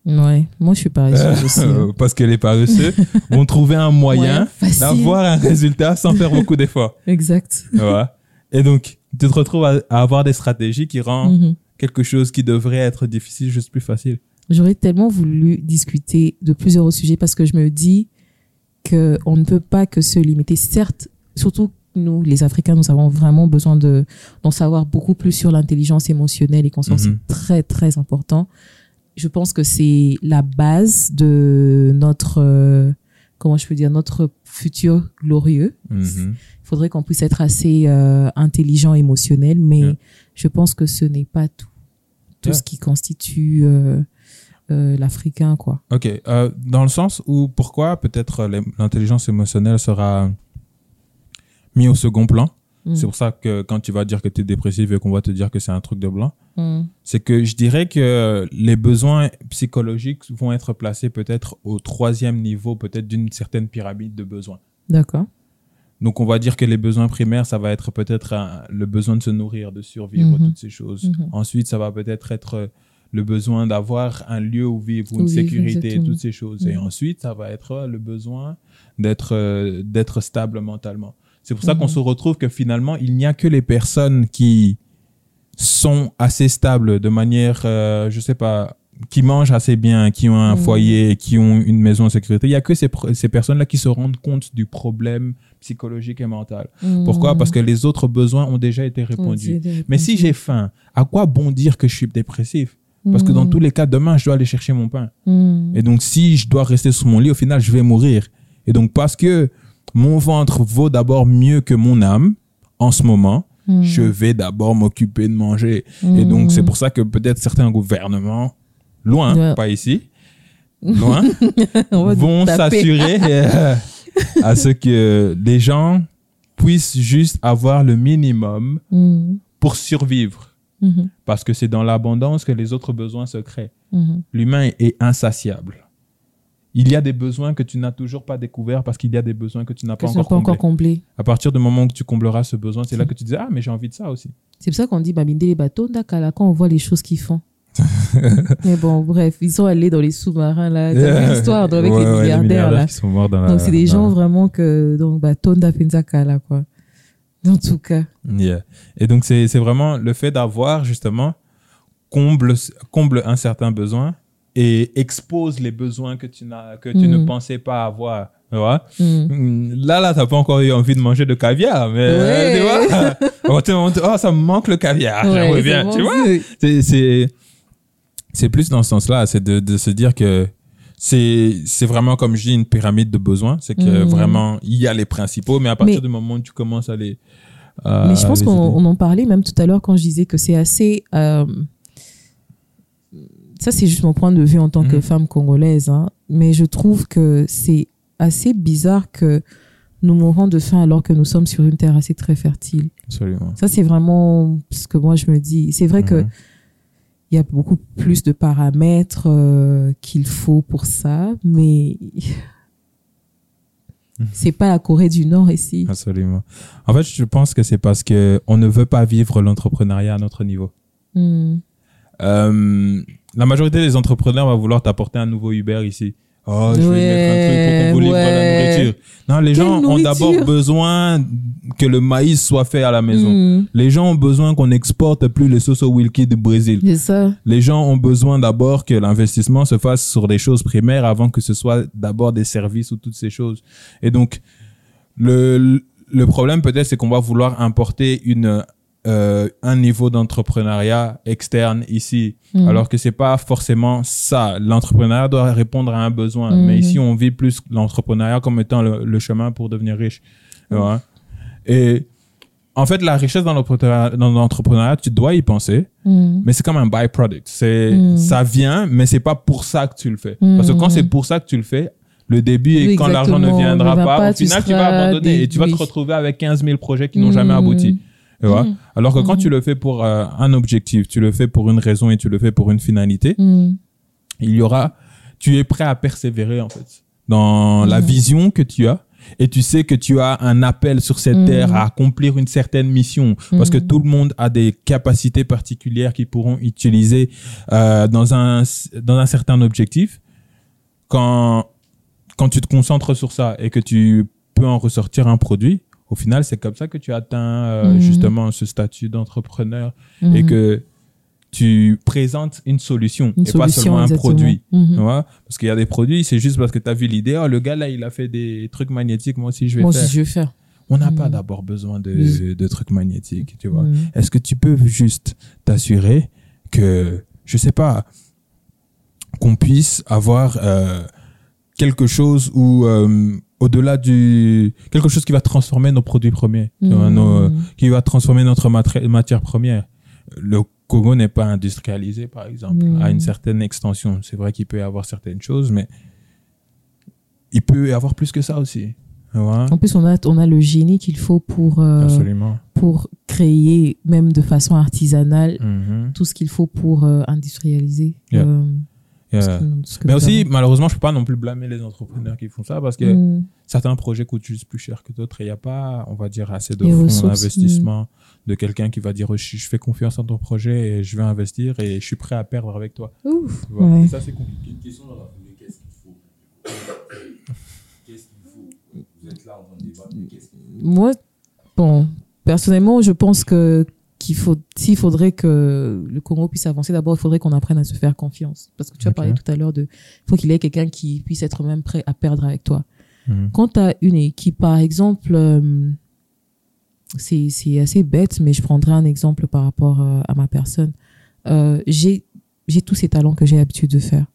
Ouais, moi je suis paresseuse aussi. hein. Parce que les paresseux vont trouver un moyen Ouais, d'avoir un résultat sans faire beaucoup d'efforts. Exact. Tu vois? Et donc, tu te retrouves à, à avoir des stratégies qui rendent Mhm. quelque chose qui devrait être difficile juste plus facile. J'aurais tellement voulu discuter de plusieurs sujets parce que je me dis que on ne peut pas que se limiter. Certes, surtout nous, les Africains, nous avons vraiment besoin de d'en savoir beaucoup plus sur l'intelligence émotionnelle et qu'on que Mhm. c'est très très important. Je pense que c'est la base de notre euh, comment je peux dire notre futur glorieux. Il faudrait qu'on puisse être assez euh, intelligent, émotionnel, mais Yeah. je pense que ce n'est pas tout. Tout Yeah. ce qui constitue euh, euh, l'Africain, quoi. Ok, dans le sens où pourquoi peut-être l'intelligence émotionnelle sera mis au second plan? Mm. C'est pour ça que quand tu vas dire que tu es dépressif et qu'on va te dire que c'est un truc de blanc, Mm. c'est que je dirais que les besoins psychologiques vont être placés peut-être au troisième niveau, peut-être d'une certaine pyramide de besoins. D'accord. Donc on va dire que les besoins primaires, ça va être peut-être un- le besoin de se nourrir, de survivre, Mhm. toutes ces choses. Mhm. Ensuite, ça va peut-être être euh, le besoin d'avoir un lieu où vivre, Où une vivre, sécurité, exactement. toutes ces choses. Et Mhm. ensuite, ça va être euh, le besoin d'être euh, d'être stable mentalement. C'est pour ça Mhm. qu'on se retrouve que finalement, il n'y a que les personnes qui sont assez stables de manière, euh, je sais pas, qui mangent assez bien, qui ont un Mhm. foyer, qui ont une maison en sécurité. Il y a que ces, personnes-là qui se rendent compte du problème psychologique et mental. Pourquoi? Mm. Parce que les autres besoins ont déjà été répondus. Mais si j'ai faim, à quoi bon dire que je suis dépressif? Parce que dans tous les cas, demain, je dois aller chercher mon pain. Et donc, si je dois rester sur mon lit, au final, je vais mourir. Et donc, parce que mon ventre vaut d'abord mieux que mon âme, en ce moment, Mm. je vais d'abord m'occuper de manger. Et donc, c'est pour ça que peut-être certains gouvernements, loin, Ouais. pas ici, loin, vont s'assurer euh, à ce que les gens puissent juste avoir le minimum Mm. pour survivre. Parce que c'est dans l'abondance que les autres besoins se créent. L'humain est insatiable. Il y a des besoins que tu n'as toujours pas découverts parce qu'il y a des besoins que tu n'as pas encore pas comblés. encore. À partir du moment où tu combleras ce besoin, c'est là que tu dis Ah, mais j'ai envie de ça aussi. C'est pour ça qu'on dit Babinde les bateaux, Dakala, quand on voit les choses qu'ils font. Mais bon, bref, ils sont allés dans les sous-marins, là. T'as vu l'histoire avec Ouais, les ouais, milliardaires, là. qui sont morts dans la- Donc, c'est des gens vraiment que, donc, bah, Tonda quoi. En tout cas. Yeah. Et donc, c'est c'est vraiment le fait d'avoir, justement, comble, comble un certain besoin et expose les besoins que tu, n'as, que tu ne pensais pas avoir. Tu vois? Mm. Mm, Là, là, t'as pas encore eu envie de manger de caviar, mais euh, Ouais. tu vois, on te- on te- oh, ça me manque le caviar, Ouais, j'aimerais c'est bien, bon, tu vois. c'est- C'est, plus dans ce sens-là, c'est de, de se dire que c'est, c'est vraiment, comme je dis, une pyramide de besoins. C'est que vraiment, il y a les principaux, mais à partir Mais- du moment où tu commences à les. Mais je pense qu'on on en parlait même tout à l'heure quand je disais que c'est assez. euh, ça, c'est juste mon point de vue en tant que Mhm. femme congolaise. hein. Mais je trouve que c'est assez bizarre que nous mourons de faim alors que nous sommes sur une terre assez très fertile. Absolument. Ça, c'est vraiment ce que moi je me dis. C'est vrai que Mhm. il y a beaucoup plus de paramètres euh, qu'il faut pour ça, mais c'est pas la Corée du Nord ici. Absolument. En fait, je pense que c'est parce que on ne veut pas vivre l'entrepreneuriat à notre niveau. Hmm. Euh, la majorité des entrepreneurs va vouloir t'apporter un nouveau Uber ici. Oh, je vais mettre un truc pour qu'on vous livre ouais. la nourriture. Non, les Quelle gens ont d'abord besoin que le maïs soit fait à la maison. Hmm. Les gens ont besoin qu'on n'exporte plus les sauces au Wilkie du Brésil. C'est ça. Les gens ont besoin d'abord que l'investissement se fasse sur des choses primaires avant que ce soit d'abord des services ou toutes ces choses. Et donc, le, le problème peut-être, c'est qu'on va vouloir importer une, euh, un niveau d'entrepreneuriat externe ici, Mhm. alors que c'est pas forcément ça. L'entrepreneuriat doit répondre à un besoin. Mhm. Mais ici, on vit plus l'entrepreneuriat comme étant le, le chemin pour devenir riche. Vois? Et en fait, la richesse dans l'entrepreneuriat, tu dois y penser Hmm. mais c'est comme un byproduct. C'est, ça vient, mais c'est pas pour ça que tu le fais. Parce que quand c'est pour ça que tu le fais, le début et Oui, quand l'argent ne viendra pas, pas, au final, tu, vas abandonner et tu vas te retrouver avec 15 000 projets qui n'ont jamais abouti. Tu vois? Mm. Alors que quand Mm. tu le fais pour euh, un objectif, tu le fais pour une raison et tu le fais pour une finalité, Hmm. il y aura, tu es prêt à persévérer, en fait. dans la vision que tu as. Et tu sais que tu as un appel sur cette terre à accomplir une certaine mission. Parce que tout le monde a des capacités particulières qu'ils pourront utiliser euh, dans, un, dans un certain objectif. Quand, quand tu te concentres sur ça et que tu peux en ressortir un produit, au final, c'est comme ça que tu atteins euh, Mhm. justement ce statut d'entrepreneur et Mhm. que tu présentes une solution Une et pas seulement un produit. Mhm. Tu vois? Parce qu'il y a des produits, c'est juste parce que tu as vu l'idée, oh, le gars là, il a fait des trucs magnétiques, moi aussi je vais Moi faire. aussi, je vais faire. On n'a Mhm. pas d'abord besoin de, trucs magnétiques, tu vois? Mhm. Est-ce que tu peux juste t'assurer que, je sais pas, qu'on puisse avoir euh, quelque chose où, euh, au-delà du. quelque chose qui va transformer nos produits premiers, nos- qui va transformer notre matière première. Le Congo n'est pas industrialisé, par exemple, Mhm. à une certaine extension. C'est vrai qu'il peut y avoir certaines choses, mais il peut y avoir plus que ça aussi. En plus, on a, on a le génie qu'il faut pour, euh, pour créer, même de façon artisanale, Mhm. tout ce qu'il faut pour euh, industrialiser. Yeah. euh, Yeah. Mais aussi, avons. malheureusement, je peux pas non plus blâmer les entrepreneurs qui font ça parce que Mm. certains projets coûtent juste plus cher que d'autres et il n'y a pas, on va dire, assez de fonds d'investissement de quelqu'un qui va dire je, je fais confiance en ton projet et je vais investir et je suis prêt à perdre avec toi. Ouf. Tu vois? Ouais. Et ça, c'est compliqué. Une question dans la qu'est-ce qu'il faut? Qu'est-ce qu'il faut? Vous êtes là en train de débattre, mais qu'est-ce qu'il faut? Moi, bon, personnellement, je pense que qu'il faut, s'il faudrait que le Congo puisse avancer, d'abord, il faudrait qu'on apprenne à se faire confiance. Parce que tu as parlé tout à l'heure de, il faut qu'il y ait quelqu'un qui puisse être même prêt à perdre avec toi. Mhm. Quand tu as une équipe, par exemple, euh, c'est c'est assez bête, mais je prendrai un exemple par rapport euh, à ma personne. Euh, j'ai j'ai tous ces talents que j'ai l'habitude de faire.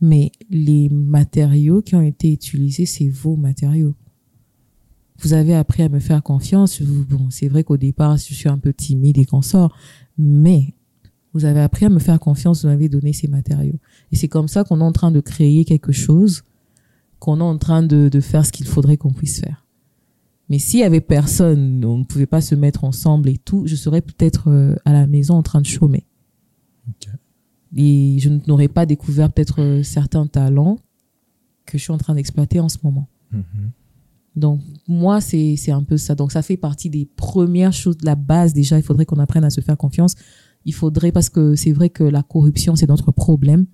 Mais les matériaux qui ont été utilisés, c'est vos matériaux. Vous avez appris à me faire confiance. Bon, c'est vrai qu'au départ, je suis un peu timide et qu'on sort, mais vous avez appris à me faire confiance, vous m'avez donné ces matériaux. Et c'est comme ça qu'on est en train de créer quelque chose, qu'on est en train de, de faire ce qu'il faudrait qu'on puisse faire. Mais s'il y avait personne, on ne pouvait pas se mettre ensemble et tout, je serais peut-être euh, à la maison en train de chômer. Et je n'aurais pas découvert peut-être euh, certains talents que je suis en train d'exploiter en ce moment. Mhm. Donc, moi, c'est un peu ça. Donc, ça fait partie des premières choses, de la base déjà. Il faudrait qu'on apprenne à se faire confiance. Il faudrait, parce que c'est vrai que la corruption, c'est notre problème.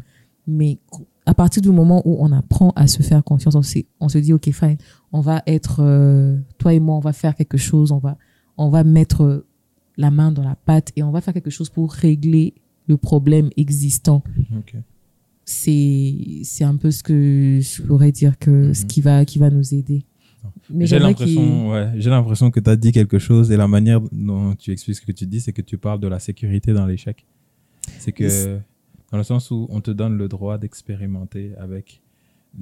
Mais à partir du moment où on apprend à se faire confiance, on, sait- on se dit, OK, fine, on va être, euh, toi et moi, on va faire quelque chose, on va, on va mettre la main dans la pâte et on va faire quelque chose pour régler le problème existant c'est c'est un peu ce que je pourrais dire que ce Mhm. qui va qui va nous aider J'ai l'impression, ouais, j'ai l'impression que tu as dit quelque chose et la manière dont tu expliques ce que tu dis, c'est que tu parles de la sécurité dans l'échec. C'est que, dans le sens où on te donne le droit d'expérimenter avec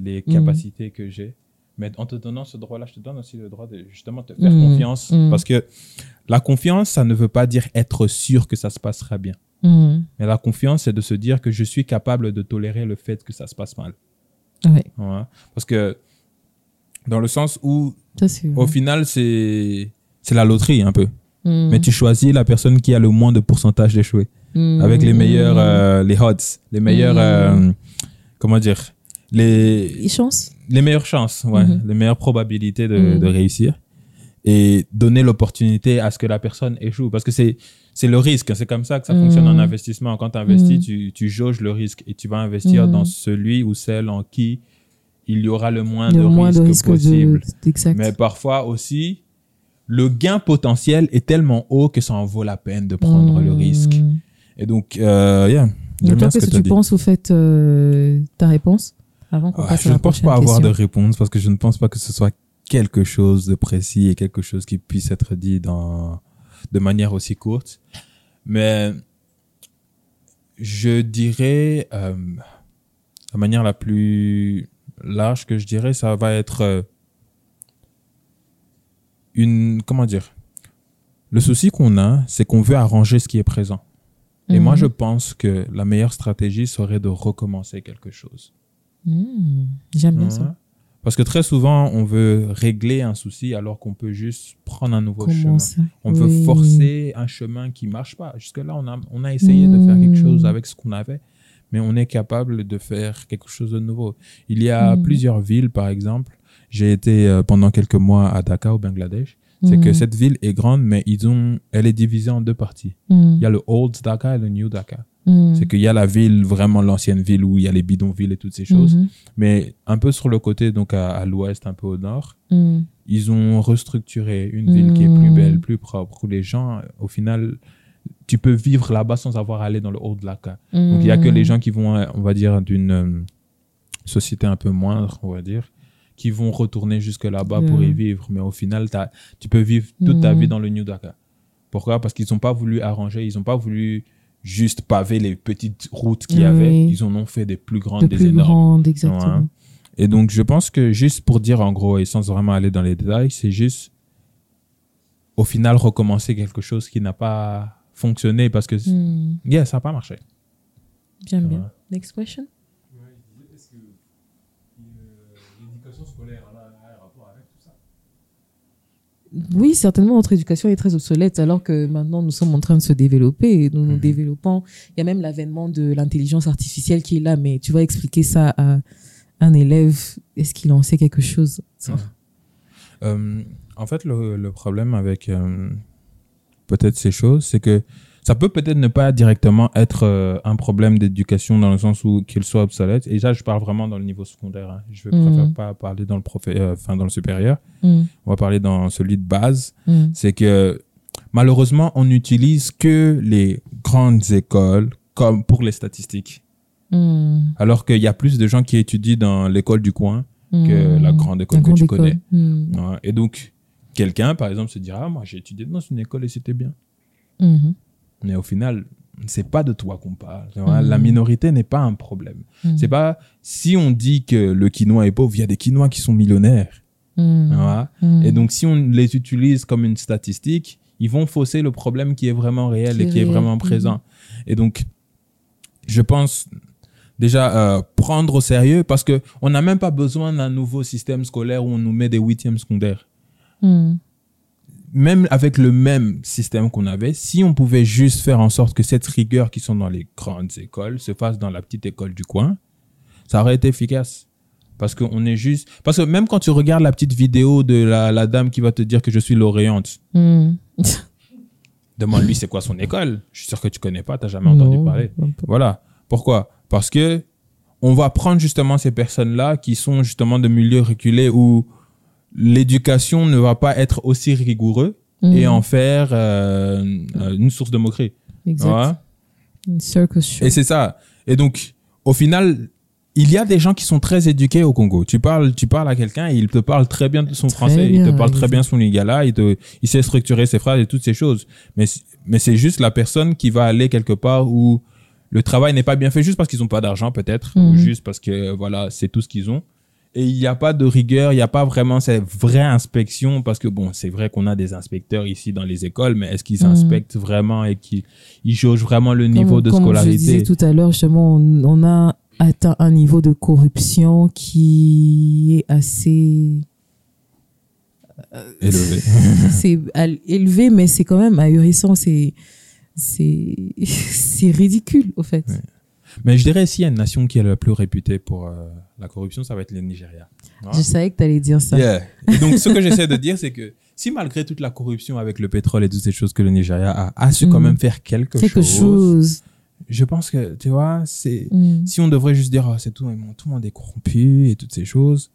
les Mhm. capacités que j'ai. Mais en te donnant ce droit-là, je te donne aussi le droit de justement te faire Mhm. confiance. Mhm. Parce que la confiance, ça ne veut pas dire être sûr que ça se passera bien. Mais la confiance, c'est de se dire que je suis capable de tolérer le fait que ça se passe mal. ouais Ouais. Parce que, dans le sens où ça au final, c'est la loterie un peu. Mhm. Mais tu choisis la personne qui a le moins de pourcentage d'échouer. Mhm. Avec les meilleurs, euh, les odds, les meilleurs, Mhm. euh, comment dire, les, les chances les meilleures chances, ouais, les meilleures probabilités de, de réussir. Et donner l'opportunité à ce que la personne échoue. Parce que c'est c'est le risque. C'est comme ça que ça fonctionne en investissement. Quand tu investis, tu, tu jauges le risque et tu vas investir dans celui ou celle en qui il y aura le moins, le de, moins de risques possible. de exact Mais parfois aussi, le gain potentiel est tellement haut que ça en vaut la peine de prendre le risque. Et donc, euh, yeah, toi qu'est-ce que tu dit. penses au fait euh, ta réponse avant qu'on Ouais, passe je ne pense pas avoir de réponse parce que je ne pense pas que ce soit quelque chose de précis et quelque chose qui puisse être dit dans, de manière aussi courte. Mais je dirais, euh, la manière la plus large que je dirais, ça va être euh, une, comment dire, le souci qu'on a, c'est qu'on veut arranger ce qui est présent. Et moi, Mhm. je pense que la meilleure stratégie serait de recommencer quelque chose. Mhm. j'aime bien Ouais. ça Parce que très souvent, on veut régler un souci alors qu'on peut juste prendre un nouveau comment chemin. On veut forcer un chemin qui marche pas. Jusque-là, on a, on a essayé de faire quelque Mm. chose avec ce qu'on avait, mais on est capable de faire quelque chose de nouveau. Il y a Mm. plusieurs villes, par exemple. J'ai été euh, pendant quelques mois à Dhaka, au Bangladesh. C'est que Mhm. cette ville est grande, mais ils ont, elle est divisée en deux parties. Mm. Il y a le Old Dhaka et le New Dhaka. C'est qu'il y a la ville, vraiment l'ancienne ville où il y a les bidonvilles et toutes ces choses. Mais un peu sur le côté, donc à, à l'ouest, un peu au nord, ils ont restructuré une ville qui est plus belle, plus propre, où les gens, au final, tu peux vivre là-bas sans avoir à aller dans le Old Dhaka. Donc il y a que les gens qui vont, euh, on va dire, d'une euh, société un peu moindre, on va dire, qui vont retourner jusque là-bas pour y Mm. vivre. Mais au final, t'as- tu peux vivre toute ta vie dans le New Dhaka. Pourquoi? Parce qu'ils n'ont pas voulu arranger, ils n'ont pas voulu juste paver les petites routes qu'il y Oui. avait. Ils en ont fait des plus grandes, de des plus énormes. grande, exactement. Ouais. Et donc, je pense que juste pour dire en gros, et sans vraiment aller dans les détails, c'est juste au final recommencer quelque chose qui n'a pas fonctionné parce que, Mm. yeah, ça n'a pas marché. J'aime bien. Next question. Oui, certainement, notre éducation est très obsolète alors que maintenant nous sommes en train de se développer et nous nous Mhm. développons. Il y a même l'avènement de l'intelligence artificielle qui est là, mais tu vas expliquer ça à un élève. Est-ce qu'il en sait quelque chose? Ouais. Euh, en fait, le, le problème avec euh, peut-être ces choses, c'est que ça peut peut-être ne pas directement être euh, un problème d'éducation dans le sens où qu'il soit obsolète. Et là, je parle vraiment dans le niveau secondaire. hein. Je ne Mhm. préfère pas parler dans le, euh, dans le supérieur. Mm, On va parler dans celui de base. mm, C'est que malheureusement, on n'utilise que les grandes écoles comme pour les statistiques. mm, Alors qu'il y a plus de gens qui étudient dans l'école du coin que la grande école La que tu école. connais. Ouais. Et donc, quelqu'un, par exemple, se dira, ah, moi, j'ai étudié dans une école et c'était bien. mhm, Mais au final, c'est pas de toi qu'on parle. tu vois. Mhm. La minorité n'est pas un problème. mm, C'est pas, si on dit que le quinoa est pauvre, il y a des quinois qui sont millionnaires. mm. Et donc, si on les utilise comme une statistique, ils vont fausser le problème qui est vraiment réel Qui et qui est vraiment présent. Et donc, je pense déjà euh, prendre au sérieux parce que on n'a même pas besoin d'un nouveau système scolaire où on nous met des huitièmes secondaires. Mm, Même avec le même système qu'on avait, si on pouvait juste faire en sorte que cette rigueur qui sont dans les grandes écoles se fasse dans la petite école du coin, ça aurait été efficace. Parce qu'on est juste. Parce que même quand tu regardes la petite vidéo de la, la dame qui va te dire que je suis lauréante, mm. demande-lui c'est quoi son école? Je suis sûr que tu connais pas, tu n'as jamais Non, entendu parler. Voilà. Pourquoi? Parce que on va prendre justement ces personnes-là qui sont justement de milieux reculés où l'éducation ne va pas être aussi rigoureux et Mm, en faire euh, euh, une source de moquerie. Exact. Ouais. Et c'est ça. Et donc, au final, il y a des gens qui sont très éduqués au Congo. Tu parles, tu parles à quelqu'un, et il te parle très bien de son Très français, il te parle très bien son lingala, il, te, il sait structurer ses phrases et toutes ces choses. Mais, c'est juste la personne qui va aller quelque part où le travail n'est pas bien fait juste parce qu'ils n'ont pas d'argent peut-être, ou Mhm. juste parce que voilà, c'est tout ce qu'ils ont. Et il n'y a pas de rigueur, il n'y a pas vraiment cette vraie inspection parce que bon, c'est vrai qu'on a des inspecteurs ici dans les écoles, mais est-ce qu'ils Mhm. inspectent vraiment et qu'ils ils jaugent vraiment le niveau comme, de comme scolarité? je disais tout à l'heure, justement, on, on a atteint un niveau de corruption qui est assez élevé c'est élevé, mais c'est quand même ahurissant. C'est c'est c'est ridicule, au fait. Ouais. Mais je dirais s'il y a une nation qui est la plus réputée pour euh, la corruption, ça va être le Nigeria. Je savais que tu allais dire ça. Yeah. Et donc, ce que j'essaie de dire, c'est que si malgré toute la corruption avec le pétrole et toutes ces choses que le Nigeria a, a su quand Mhm. même faire quelque, Quelque chose, chose. je pense que, tu vois, c'est, Mm. si on devrait juste dire, oh, c'est tout, tout le monde est corrompu et toutes ces choses,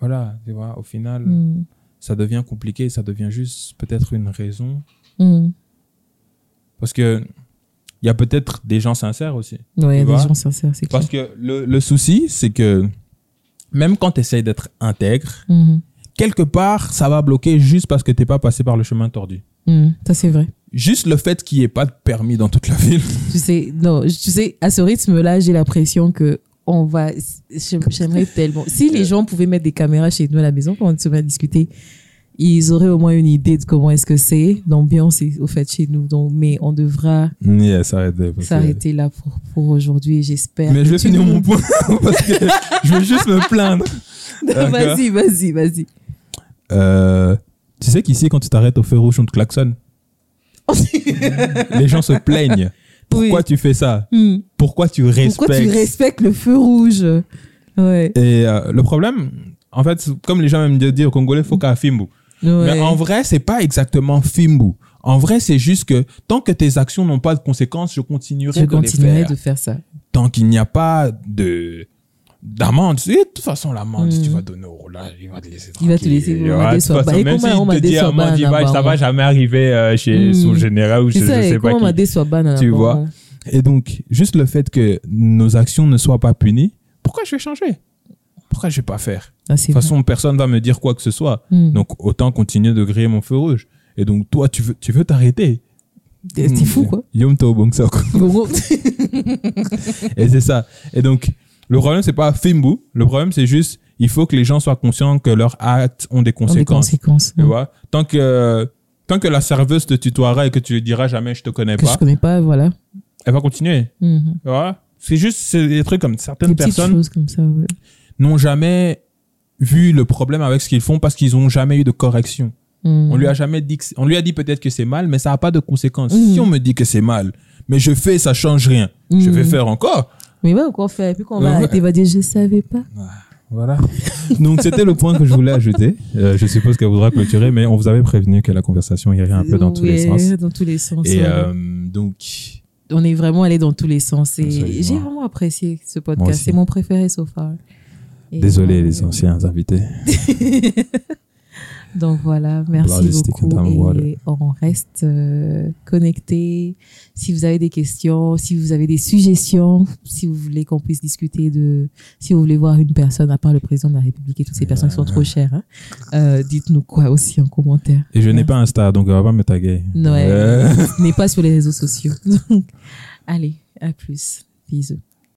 voilà, tu vois, au final, Mm. ça devient compliqué, ça devient juste peut-être une raison. Mm. Parce que, il y a peut-être des gens sincères aussi. Ouais, il y a Tu des gens sincères, c'est clair. Parce que le, le souci, c'est que même quand tu essayes d'être intègre, Mhm. quelque part, ça va bloquer juste parce que t'es pas passé par le chemin tordu. Mm. Ça, c'est vrai. Juste le fait qu'il n'y ait pas de permis dans toute la ville. Tu sais, non, tu sais, à ce rythme-là, j'ai l'impression que on va. j'aime- J'aimerais tellement. Si les gens pouvaient mettre des caméras chez nous à la maison quand on se met à discuter, ils auraient au moins une idée de comment est-ce que c'est, l'ambiance au fait chez nous. Donc, mais on devra Yeah, s'arrêter. là pour, pour aujourd'hui. J'espère. Mais je vais finir nous- mon point parce que je vais juste me plaindre. vas-y, vas-y, vas-y. Euh, tu sais qu'ici, quand tu t'arrêtes au feu rouge, on te klaxonne. Les gens se plaignent. Pourquoi Oui. tu fais ça? Hmm. Pourquoi tu respectes? Pourquoi tu respectes le feu rouge? Ouais. Et euh, le problème, en fait, comme les gens aiment dire, Congolais, faut qu'à Fimbu. Ouais. Mais en vrai, c'est pas exactement Fimbu. En vrai, c'est juste que tant que tes actions n'ont pas de conséquences, je continuerai je de les faire. de faire ça. Tant qu'il n'y a pas de d'amende. De toute façon, l'amende, si Mm. tu vas donner au roulage, il va te laisser Il va te tranquille. laisser, Ouais, déçu. toute façon, Bah, et même s'il te dit amende, il va- bah, ça va jamais arriver euh, chez Mm. son général ou chez je sais pas qui. Tu vois? Et donc, juste le fait que nos actions ne soient pas punies, pourquoi je vais changer? Pourquoi je vais pas faire Ah, De toute façon, personne va me dire quoi que ce soit. Hmm. Donc, autant continuer de griller mon feu rouge. Et donc, toi, tu veux, tu veux t'arrêter. T'es t'es fou, quoi. Yom Et c'est ça. Et donc, le problème, c'est pas Fimbu. Le problème, c'est juste, il faut que les gens soient conscients que leurs actes ont des Des conséquences. conséquences. Tu vois? Tant que, tant que la serveuse te tutoiera et que tu lui diras jamais je te connais Que je pas, connais pas, voilà. elle va continuer. Mhm. Tu vois? C'est juste c'est des trucs comme certaines Des personnes choses comme ça, ouais. N'ont jamais vu le problème avec ce qu'ils font parce qu'ils ont jamais eu de correction. Mhm. On lui a jamais dit que on lui a dit peut-être que c'est mal mais ça a pas de conséquences. Mhm. Si on me dit que c'est mal mais je fais ça change rien. Je vais Mhm. faire encore. Mais il va encore faire. Et puis quand on va Ouais. arrêter, il va dire Je savais pas. Voilà. Donc c'était le point que je voulais ajouter. Euh, je suppose qu'elle voudra clôturer mais on vous avait prévenu que la conversation irait un peu dans tous les Ouais, sens. Dans tous les sens. Et ouais. euh, donc on est vraiment allé dans tous les sens. Et j'ai vraiment apprécié ce podcast. C'est mon préféré so far. Et désolé les anciens invités. Donc voilà, merci beaucoup. Et on reste euh, connectés. Si vous avez des questions, si vous avez des suggestions, si vous voulez qu'on puisse discuter de, si vous voulez voir une personne à part le président de la République et toutes ces personnes qui sont trop chères, hein, euh, dites-nous quoi aussi en commentaire. Et je n'ai pas Insta donc on va pas me taguer. Ouais. Euh, N'est pas sur les réseaux sociaux. Donc, allez, à plus. Bisous.